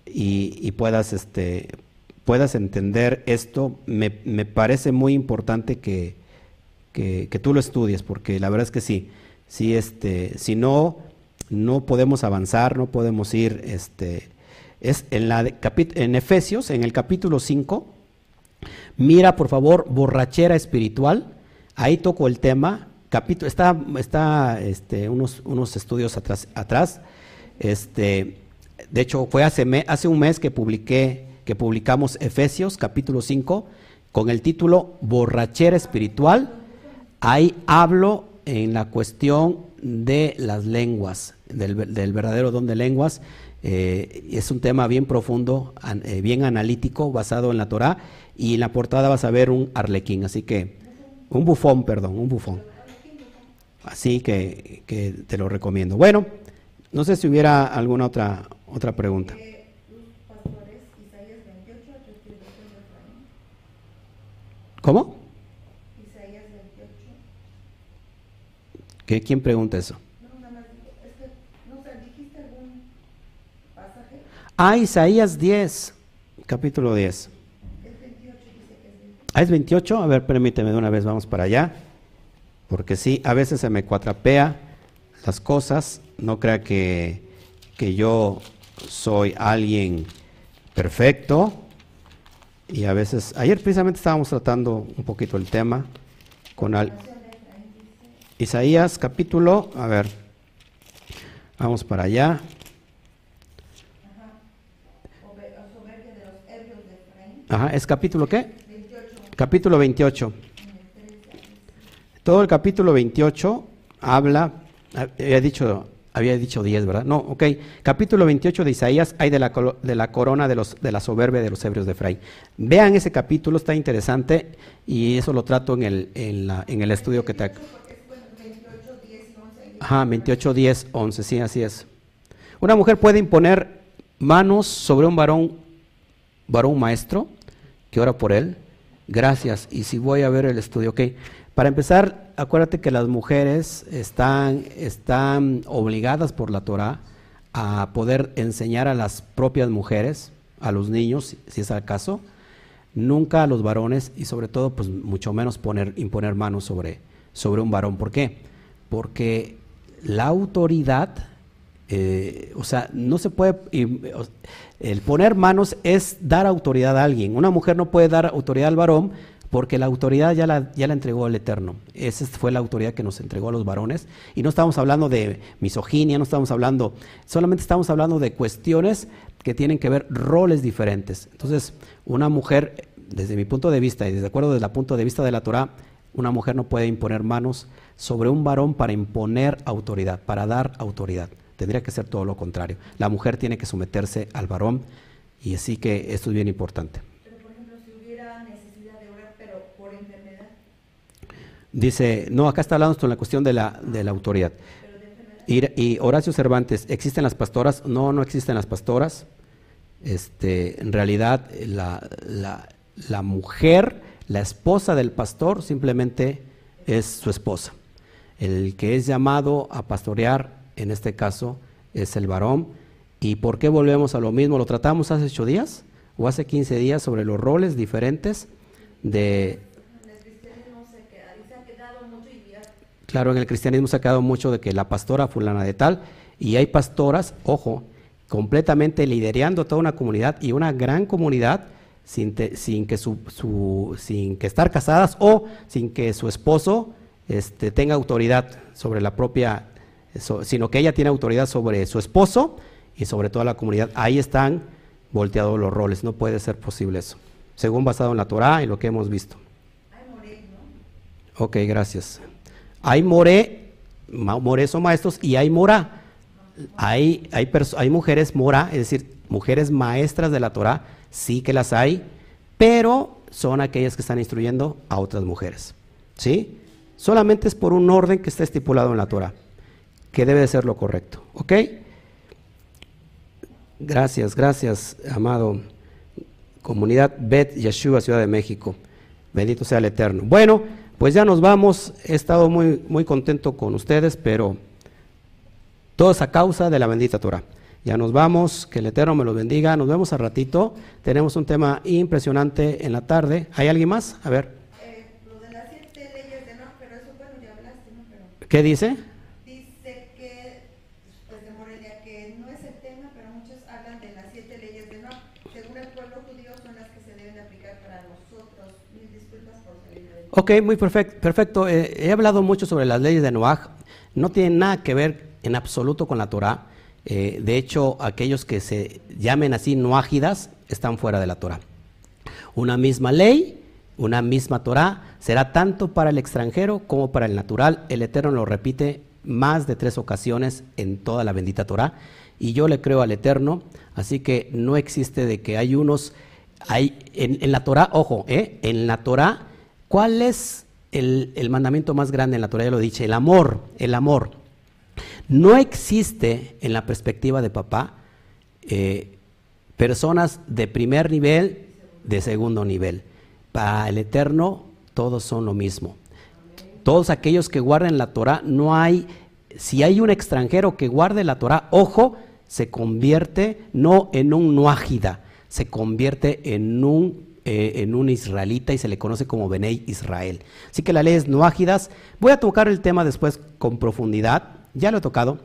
y, y puedas, este, puedas entender esto. Me, me parece muy importante que, que, tú lo estudies, porque la verdad es que sí, sí este, si no, no podemos avanzar, no podemos ir, este, es en, la, en Efesios, en el capítulo 5, mira por favor borrachera espiritual, Ahí toco el tema, capítulo, está, está este, unos, unos estudios atrás, atrás este, de hecho fue hace, hace un mes que publiqué, que publicamos Efesios capítulo 5 con el título Borrachera espiritual. Ahí hablo en la cuestión de las lenguas, del, verdadero don de lenguas. Eh, es un tema bien profundo, eh, bien analítico, basado en la Torah. Y en la portada vas a ver un arlequín, así que, un bufón, perdón, un bufón. Así que, que te lo recomiendo. Bueno, no sé si hubiera alguna otra, otra pregunta. ¿Cómo? Isaías 28. ¿Qué, ¿Quién pregunta eso? No, nada más es que, no sé, ¿dijiste algún pasaje? Ah, Isaías 10, capítulo 10. Es 28, dice que es Ah, es 28. A ver, permíteme de una vez, vamos para allá. Porque sí, a veces se me cuatrapea las cosas. No crea que, que yo soy alguien perfecto. Y a veces, ayer precisamente estábamos tratando un poquito el tema con al, Isaías capítulo, a ver, vamos para allá. Ajá, ¿es capítulo qué? Capítulo 28. Todo el capítulo 28 habla, había dicho había dicho 10, ¿verdad? No, ok. Capítulo 28 de Isaías hay de la, de la corona de, los, de la soberbia de los hebrios de Efraín. Vean ese capítulo, está interesante y eso lo trato en el, en la, en el estudio que te... Ajá, 28, 10, 11, sí, así es. Una mujer puede imponer manos sobre un varón, varón maestro que ora por él. Gracias. Y si voy a ver el estudio, ok. Para empezar, acuérdate que las mujeres están, están obligadas por la Torah a poder enseñar a las propias mujeres, a los niños, si es el caso, nunca a los varones y sobre todo, pues mucho menos poner, imponer manos sobre, sobre un varón. ¿Por qué? Porque la autoridad, eh, o sea, no se puede, el poner manos es dar autoridad a alguien. Una mujer no puede dar autoridad al varón porque la autoridad ya la, ya la entregó el Eterno. Esa fue la autoridad que nos entregó a los varones. Y no estamos hablando de misoginia, no estamos hablando, solamente estamos hablando de cuestiones que tienen que ver roles diferentes. Entonces, una mujer, desde mi punto de vista y desde acuerdo desde el punto de vista de la Torah, una mujer no puede imponer manos sobre un varón para imponer autoridad, para dar autoridad. Tendría que ser todo lo contrario. La mujer tiene que someterse al varón y así que esto es bien importante. Dice, no, acá está hablando con la cuestión de la, de la autoridad. Y, Horacio Cervantes, ¿existen las pastoras? No, no existen las pastoras. Este, en realidad, la, la, la mujer, la esposa del pastor, simplemente es su esposa. El que es llamado a pastorear, en este caso, es el varón. ¿Y por qué volvemos a lo mismo? Lo tratamos hace ocho días o hace 15 días sobre los roles diferentes de, Claro, en el cristianismo se ha quedado mucho de que la pastora fulana de tal, y hay pastoras, ojo, completamente liderando toda una comunidad y una gran comunidad sin, sin que, su, sin que estar casadas o sin que su esposo este, tenga autoridad sobre la propia, sino que ella tiene autoridad sobre su esposo y sobre toda la comunidad. Ahí están volteados los roles, no puede ser posible eso, según basado en la Torah y lo que hemos visto. Ok, gracias. Hay more, more son maestros y hay mora. Hay, hay, mujeres mora, es decir, mujeres maestras de la Torah, sí que las hay, pero son aquellas que están instruyendo a otras mujeres. ¿Sí? Solamente es por un orden que está estipulado en la Torah, que debe de ser lo correcto. ¿Ok? Gracias, gracias, amado. Comunidad Bet Yeshua, Ciudad de México. Bendito sea el Eterno. Bueno. Pues ya nos vamos, he estado muy, muy contento con ustedes, pero todo es a causa de la bendita Torah. Ya nos vamos, que el Eterno me lo bendiga, nos vemos a ratito. Tenemos un tema impresionante en la tarde. ¿Hay alguien más? A ver. Eh, lo de las siete leyes de no, pero eso bueno, ya hablaste, ¿no? Pero... ¿Qué dice? Ok, muy perfecto. Eh, he hablado mucho sobre las leyes de Noah. No tienen nada que ver en absoluto con la Torah. Eh, de hecho, aquellos que se llamen así noágidas están fuera de la Torah. Una misma ley, una misma Torah, será tanto para el extranjero como para el natural. El Eterno lo repite más de tres ocasiones en toda la bendita Torah. Y yo le creo al Eterno, así que no existe de que hay unos, hay en, la Torah, ojo, ¿eh? en la Torah, ¿cuál es el, mandamiento más grande en la Torah? Ya lo dije, el amor, el amor. No existe en la perspectiva de papá eh, personas de primer nivel, de segundo nivel. Para el Eterno todos son lo mismo. Todos aquellos que guarden la Torah, no hay, si hay un extranjero que guarde la Torah, ojo, se convierte no en un nuágida, se convierte en un, eh, en un israelita y se le conoce como Benei Israel. Así que la ley es nuágidas. Voy a tocar el tema después con profundidad, ya lo he tocado,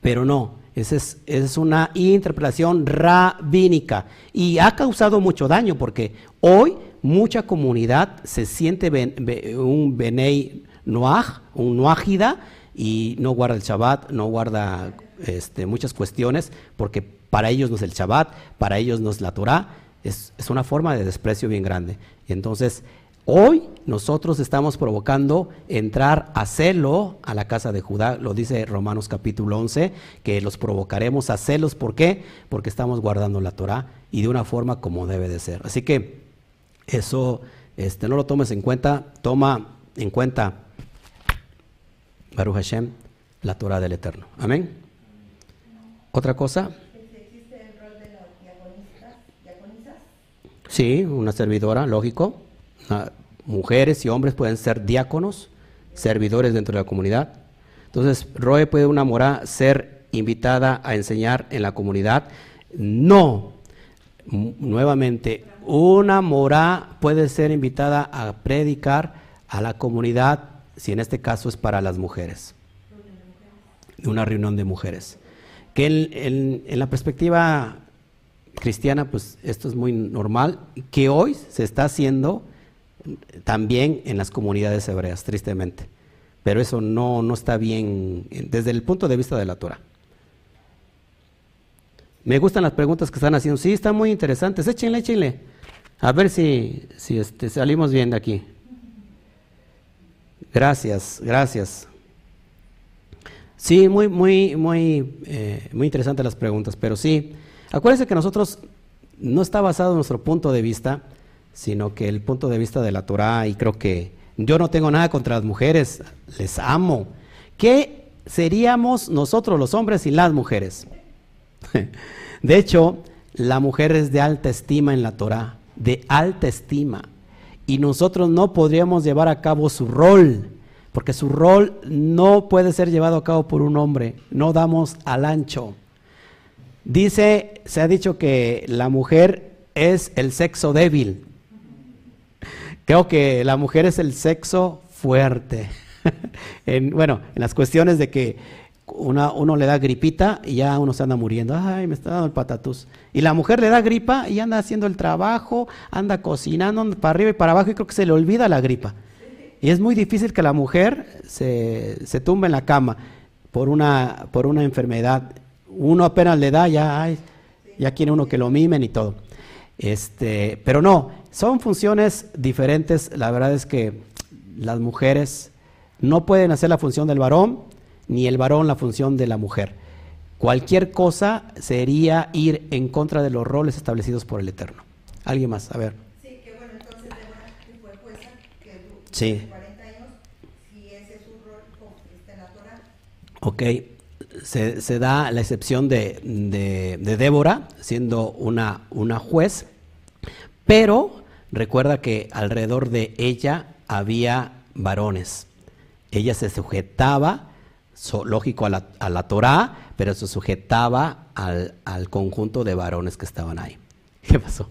pero no, esa es, una interpretación rabínica y ha causado mucho daño porque hoy mucha comunidad se siente un Benei Noaj, un Noágida, y no guarda el Shabbat, no guarda este, muchas cuestiones, porque para ellos no es el Shabbat, para ellos no es la Torah, es, es una forma de desprecio bien grande. Y entonces, Hoy nosotros estamos provocando entrar a celo a la casa de Judá, lo dice Romanos capítulo 11, que los provocaremos a celos, ¿por qué? Porque estamos guardando la Torah y de una forma como debe de ser. Así que eso este, no lo tomes en cuenta, toma en cuenta, Baruch Hashem, la Torah del Eterno. Amén. ¿Otra cosa? ¿Existe el rol de diaconisas? Sí, una servidora, lógico. Ah, mujeres y hombres pueden ser diáconos, servidores dentro de la comunidad. Entonces, Roe puede una mora ser invitada a enseñar en la comunidad. No, nuevamente, una mora puede ser invitada a predicar a la comunidad, si en este caso es para las mujeres, una reunión de mujeres. Que en, en la perspectiva cristiana, pues esto es muy normal, que hoy se está haciendo también en las comunidades hebreas, tristemente. Pero eso no, no está bien desde el punto de vista de la Torah. Me gustan las preguntas que están haciendo. Sí, están muy interesantes. Échenle, échenle. A ver si, si este, salimos bien de aquí. Gracias, gracias. Sí, muy, muy, muy, eh, muy interesantes las preguntas, pero sí, acuérdense que nosotros no está basado en nuestro punto de vista, sino que el punto de vista de la Torah, y creo que yo no tengo nada contra las mujeres, les amo. ¿Qué seríamos nosotros los hombres sin las mujeres? De hecho, la mujer es de alta estima en la Torah, de alta estima. Y nosotros no podríamos llevar a cabo su rol, porque su rol no puede ser llevado a cabo por un hombre, no damos al ancho. Dice, se ha dicho que la mujer es el sexo débil. Creo que la mujer es el sexo fuerte. en, bueno, en las cuestiones de que una, uno le da gripita y ya uno se anda muriendo. Ay, me está dando el patatús. Y la mujer le da gripa y anda haciendo el trabajo, anda cocinando para arriba y para abajo y creo que se le olvida la gripa. Y es muy difícil que la mujer se, se tumbe en la cama por una, por una enfermedad. Uno apenas le da, ya, ay, ya quiere uno que lo mimen y todo. Este, pero no, son funciones diferentes. La verdad es que las mujeres no pueden hacer la función del varón, ni el varón la función de la mujer. Cualquier cosa sería ir en contra de los roles establecidos por el Eterno. ¿Alguien más? A ver. Sí, que bueno, entonces que fue jueza, que sí. 40 años, si ese es un rol está en la Torah. Ok, se, da la excepción de, de, Débora, siendo una, una juez, pero recuerda que alrededor de ella había varones. Ella se sujetaba, lógico, a la, a la Torah, pero se sujetaba al, al, conjunto de varones que estaban ahí. ¿Qué pasó?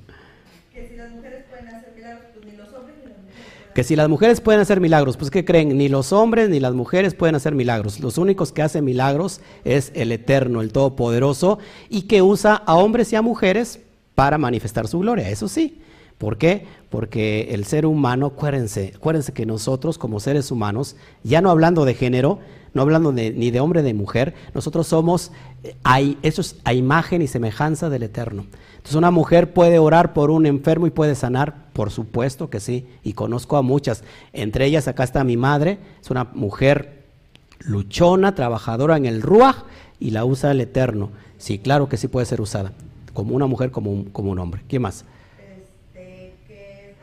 Que si las mujeres pueden hacer milagros, pues ni los hombres ni las mujeres. Que si las mujeres pueden hacer milagros, pues ¿qué creen? Ni los hombres ni las mujeres pueden hacer milagros. Los únicos que hacen milagros es el Eterno, el Todopoderoso, y que usa a hombres y a mujeres para manifestar su gloria, eso sí. ¿Por qué? Porque el ser humano, acuérdense, acuérdense que nosotros como seres humanos, ya no hablando de género, no hablando ni de hombre ni de mujer, nosotros somos, eh, hay, eso es a imagen y semejanza del Eterno. Entonces una mujer puede orar por un enfermo y puede sanar, por supuesto que sí, y conozco a muchas. Entre ellas acá está mi madre, es una mujer luchona, trabajadora en el Ruach y la usa el Eterno. Sí, claro que sí puede ser usada, como una mujer, como un, como un hombre. ¿Qué más? Este,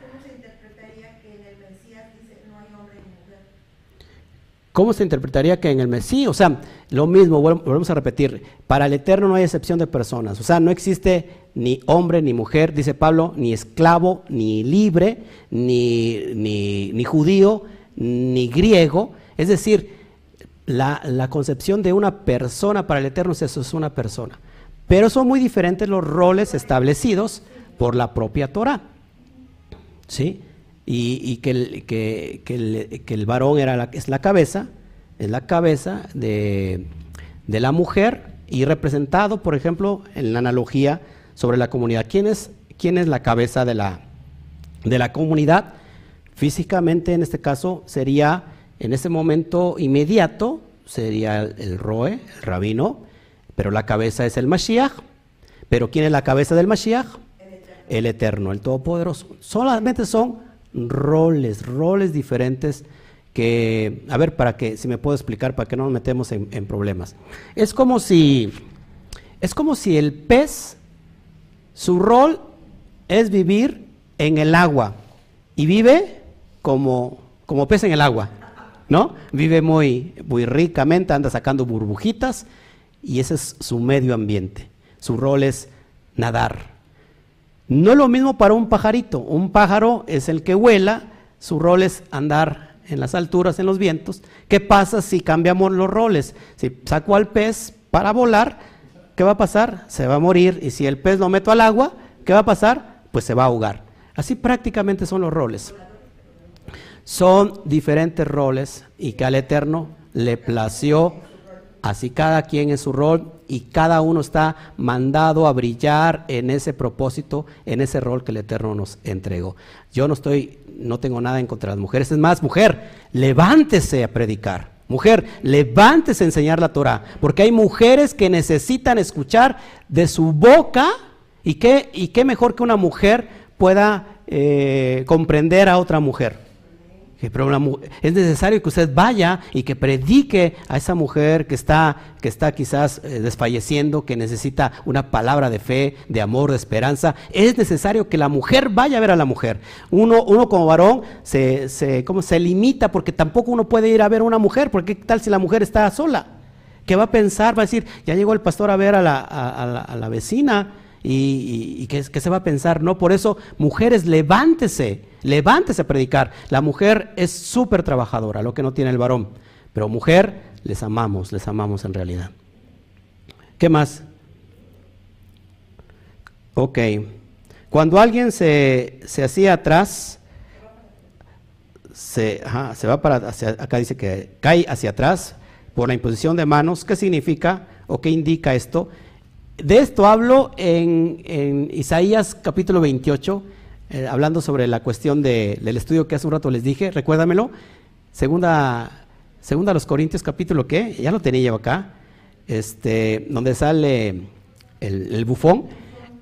¿Cómo se interpretaría que en el Mesías dice no hay hombre ni mujer? ¿Cómo se interpretaría que en el Mesías? O sea, lo mismo, volvemos a repetir, para el Eterno no hay excepción de personas, o sea, no existe ni hombre ni mujer, dice Pablo, ni esclavo, ni libre, ni, ni, ni judío, ni griego, es decir, la, concepción de una persona para el Eterno es eso, es una persona. Pero son muy diferentes los roles establecidos por la propia Torah. ¿Sí? Y, que, el, que, el, varón era es la cabeza, es la cabeza de, la mujer y representado, por ejemplo, en la analogía sobre la comunidad. ¿Quién es, quién es la cabeza de la, de la comunidad? Físicamente, en este caso, sería en ese momento inmediato sería el Roe, el rabino, pero la cabeza es el Mashiach. Pero ¿quién es la cabeza del Mashiach? El eterno, el, todopoderoso. Solamente son roles, roles diferentes que, a ver, para que, si me puedo explicar, para que no nos metemos en, problemas. Es como si, es como si el pez, su rol es vivir en el agua y vive como, como pez en el agua. ¿no? Vive muy, muy ricamente, anda sacando burbujitas y ese es su medio ambiente. Su rol es nadar. No es lo mismo para un pajarito. Un pájaro es el que vuela, su rol es andar en las alturas, en los vientos. ¿Qué pasa si cambiamos los roles? Si saco al pez para volar, ¿qué va a pasar? Se va a morir. Y si el pez lo meto al agua, ¿qué va a pasar? Pues se va a ahogar. Así prácticamente son los roles. Son diferentes roles y que al Eterno le plació así cada quien en su rol y cada uno está mandado a brillar en ese propósito, en ese rol que el Eterno nos entregó. Yo no estoy, no tengo nada en contra de las mujeres. Es más, mujer, levántese a predicar. Mujer, levántese a enseñar la Torah, porque hay mujeres que necesitan escuchar de su boca y qué, y qué mejor que una mujer pueda eh, comprender a otra mujer es necesario que usted vaya y que predique a esa mujer que está, que está quizás eh, desfalleciendo, que necesita una palabra de fe, de amor, de esperanza. Es necesario que la mujer vaya a ver a la mujer. Uno, uno como varón se, se, se limita porque tampoco uno puede ir a ver a una mujer, porque qué tal si la mujer está sola. ¿Qué va a pensar? Va a decir, ya llegó el pastor a ver a la, a, la, vecina y, ¿qué, ¿qué se va a pensar? No, por eso, mujeres, levántese Levántese a predicar. La mujer es súper trabajadora, lo que no tiene el varón. Pero mujer, les amamos, les amamos en realidad. ¿Qué más? Ok. Cuando alguien se, se hacía atrás, se, se va para hacia, acá dice que cae hacia atrás por la imposición de manos. ¿Qué significa o qué indica esto? De esto hablo en, Isaías capítulo 28 eh, hablando sobre la cuestión del estudio que hace un rato les dije, recuérdamelo, segunda, segunda a los Corintios capítulo ¿qué? ya lo tenía yo acá, este, donde sale el, bufón,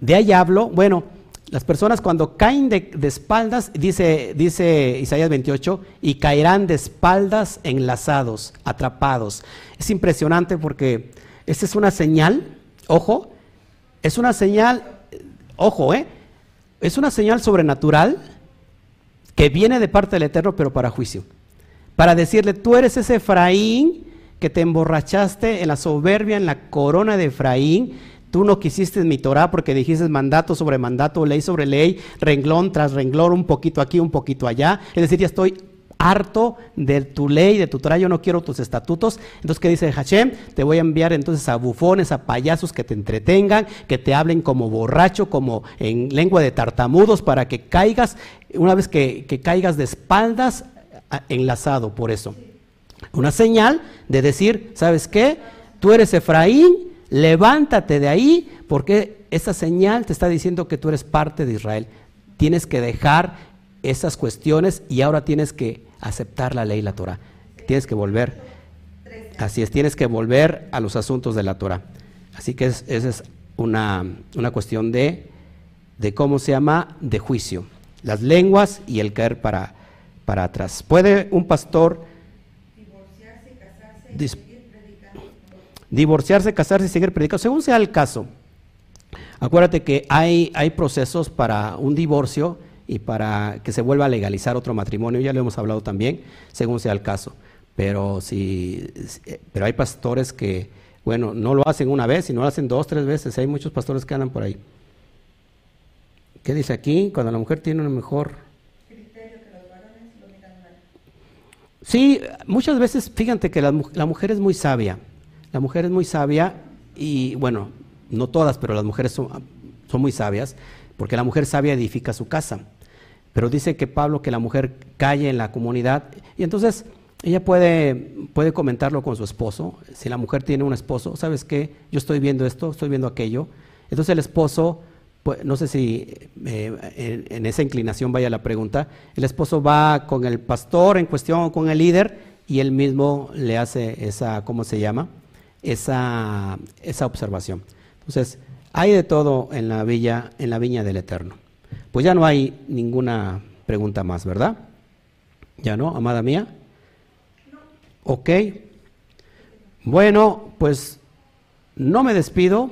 de ahí hablo, bueno, las personas cuando caen de, espaldas, dice, dice Isaías 28, y caerán de espaldas enlazados, atrapados. Es impresionante porque esta es una señal, ojo, es una señal, ojo, ¿eh? Es una señal sobrenatural que viene de parte del Eterno, pero para juicio. Para decirle, tú eres ese Efraín que te emborrachaste en la soberbia, en la corona de Efraín. Tú no quisiste mi Torah porque dijiste mandato sobre mandato, ley sobre ley, renglón tras renglón, un poquito aquí, un poquito allá. Es decir, ya estoy harto de tu ley, de tu Torah, yo no quiero tus estatutos. Entonces, ¿qué dice Hashem? Te voy a enviar entonces a bufones, a payasos que te entretengan, que te hablen como borracho, como en lengua de tartamudos, para que caigas, una vez que, que caigas de espaldas, enlazado por eso. Una señal de decir, ¿sabes qué? Tú eres Efraín, levántate de ahí, porque esa señal te está diciendo que tú eres parte de Israel tienes que dejar esas cuestiones y ahora tienes que aceptar la ley, la Torah. Tienes que volver, así es, tienes que volver a los asuntos de la Torah. Así que esa es una, una cuestión de, de, ¿cómo se llama? De juicio. Las lenguas y el caer para, para atrás. ¿Puede un pastor Divorciarse, casarse y Dis- seguir predicando. divorciarse, casarse y seguir predicando? Según sea el caso. Acuérdate que hay, hay procesos para un divorcio y para que se vuelva a legalizar otro matrimonio, ya lo hemos hablado también, según sea el caso. Pero, si, si- pero hay pastores que, bueno, no lo hacen una vez, sino lo hacen dos, tres veces. Hay muchos pastores que andan por ahí. ¿Qué dice aquí? Cuando la mujer tiene un mejor... Sí, muchas veces, fíjate que la, la mujer es muy sabia. La mujer es muy sabia y, bueno, no todas, pero las mujeres son muy sabias, porque la mujer sabia edifica su casa. Pero dice que Pablo que la mujer calle en la comunidad y entonces ella puede, puede comentarlo con su esposo. Si la mujer tiene un esposo, ¿sabes qué? Yo estoy viendo esto, estoy viendo aquello. Entonces el esposo, pues, no sé si eh, en, en esa inclinación vaya la pregunta, el esposo va con el pastor en cuestión, con el líder, y él mismo le hace esa, ¿cómo se llama? Esa, esa observación. Entonces, hay de todo en la villa, en la viña del Eterno. Pues ya no hay ninguna pregunta más, ¿verdad? Ya no, amada mía. Ok. Bueno, pues no me despido.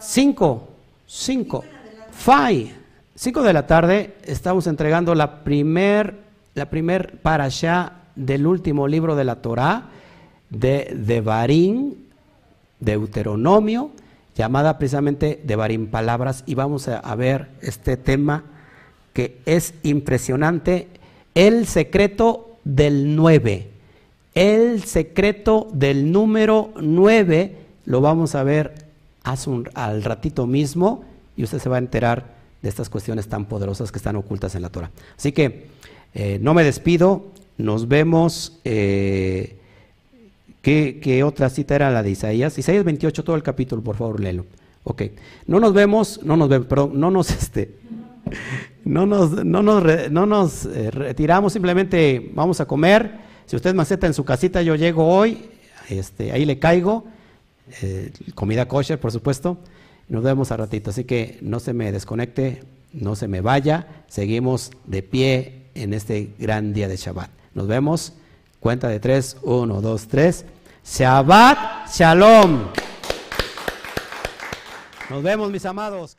Cinco, cinco, five, cinco de la tarde estamos entregando la primer, la primer parashá del último libro de la Torá de Devarim, Deuteronomio, llamada precisamente Devarim Palabras, y vamos a, ver este tema que es impresionante, el secreto del 9. El secreto del número 9 lo vamos a ver un- al ratito mismo y usted se va a enterar de estas cuestiones tan poderosas que están ocultas en la Torah. Así que eh, no me despido, nos vemos. eh, ¿qué, qué otra cita era la de Isaías? Isaías 28, todo el capítulo, por favor, léelo. Ok, no nos vemos, no nos vemos, perdón, no nos, este, no nos, no nos, no nos eh, retiramos, simplemente vamos a comer. Si usted maceta en su casita, yo llego hoy, este, ahí le caigo, eh, comida kosher, por supuesto. Nos vemos a ratito, así que no se me desconecte, no se me vaya, seguimos de pie en este gran día de Shabbat. Nos vemos, cuenta de tres, uno, dos, tres. Shabbat Shalom. Nos vemos, mis amados.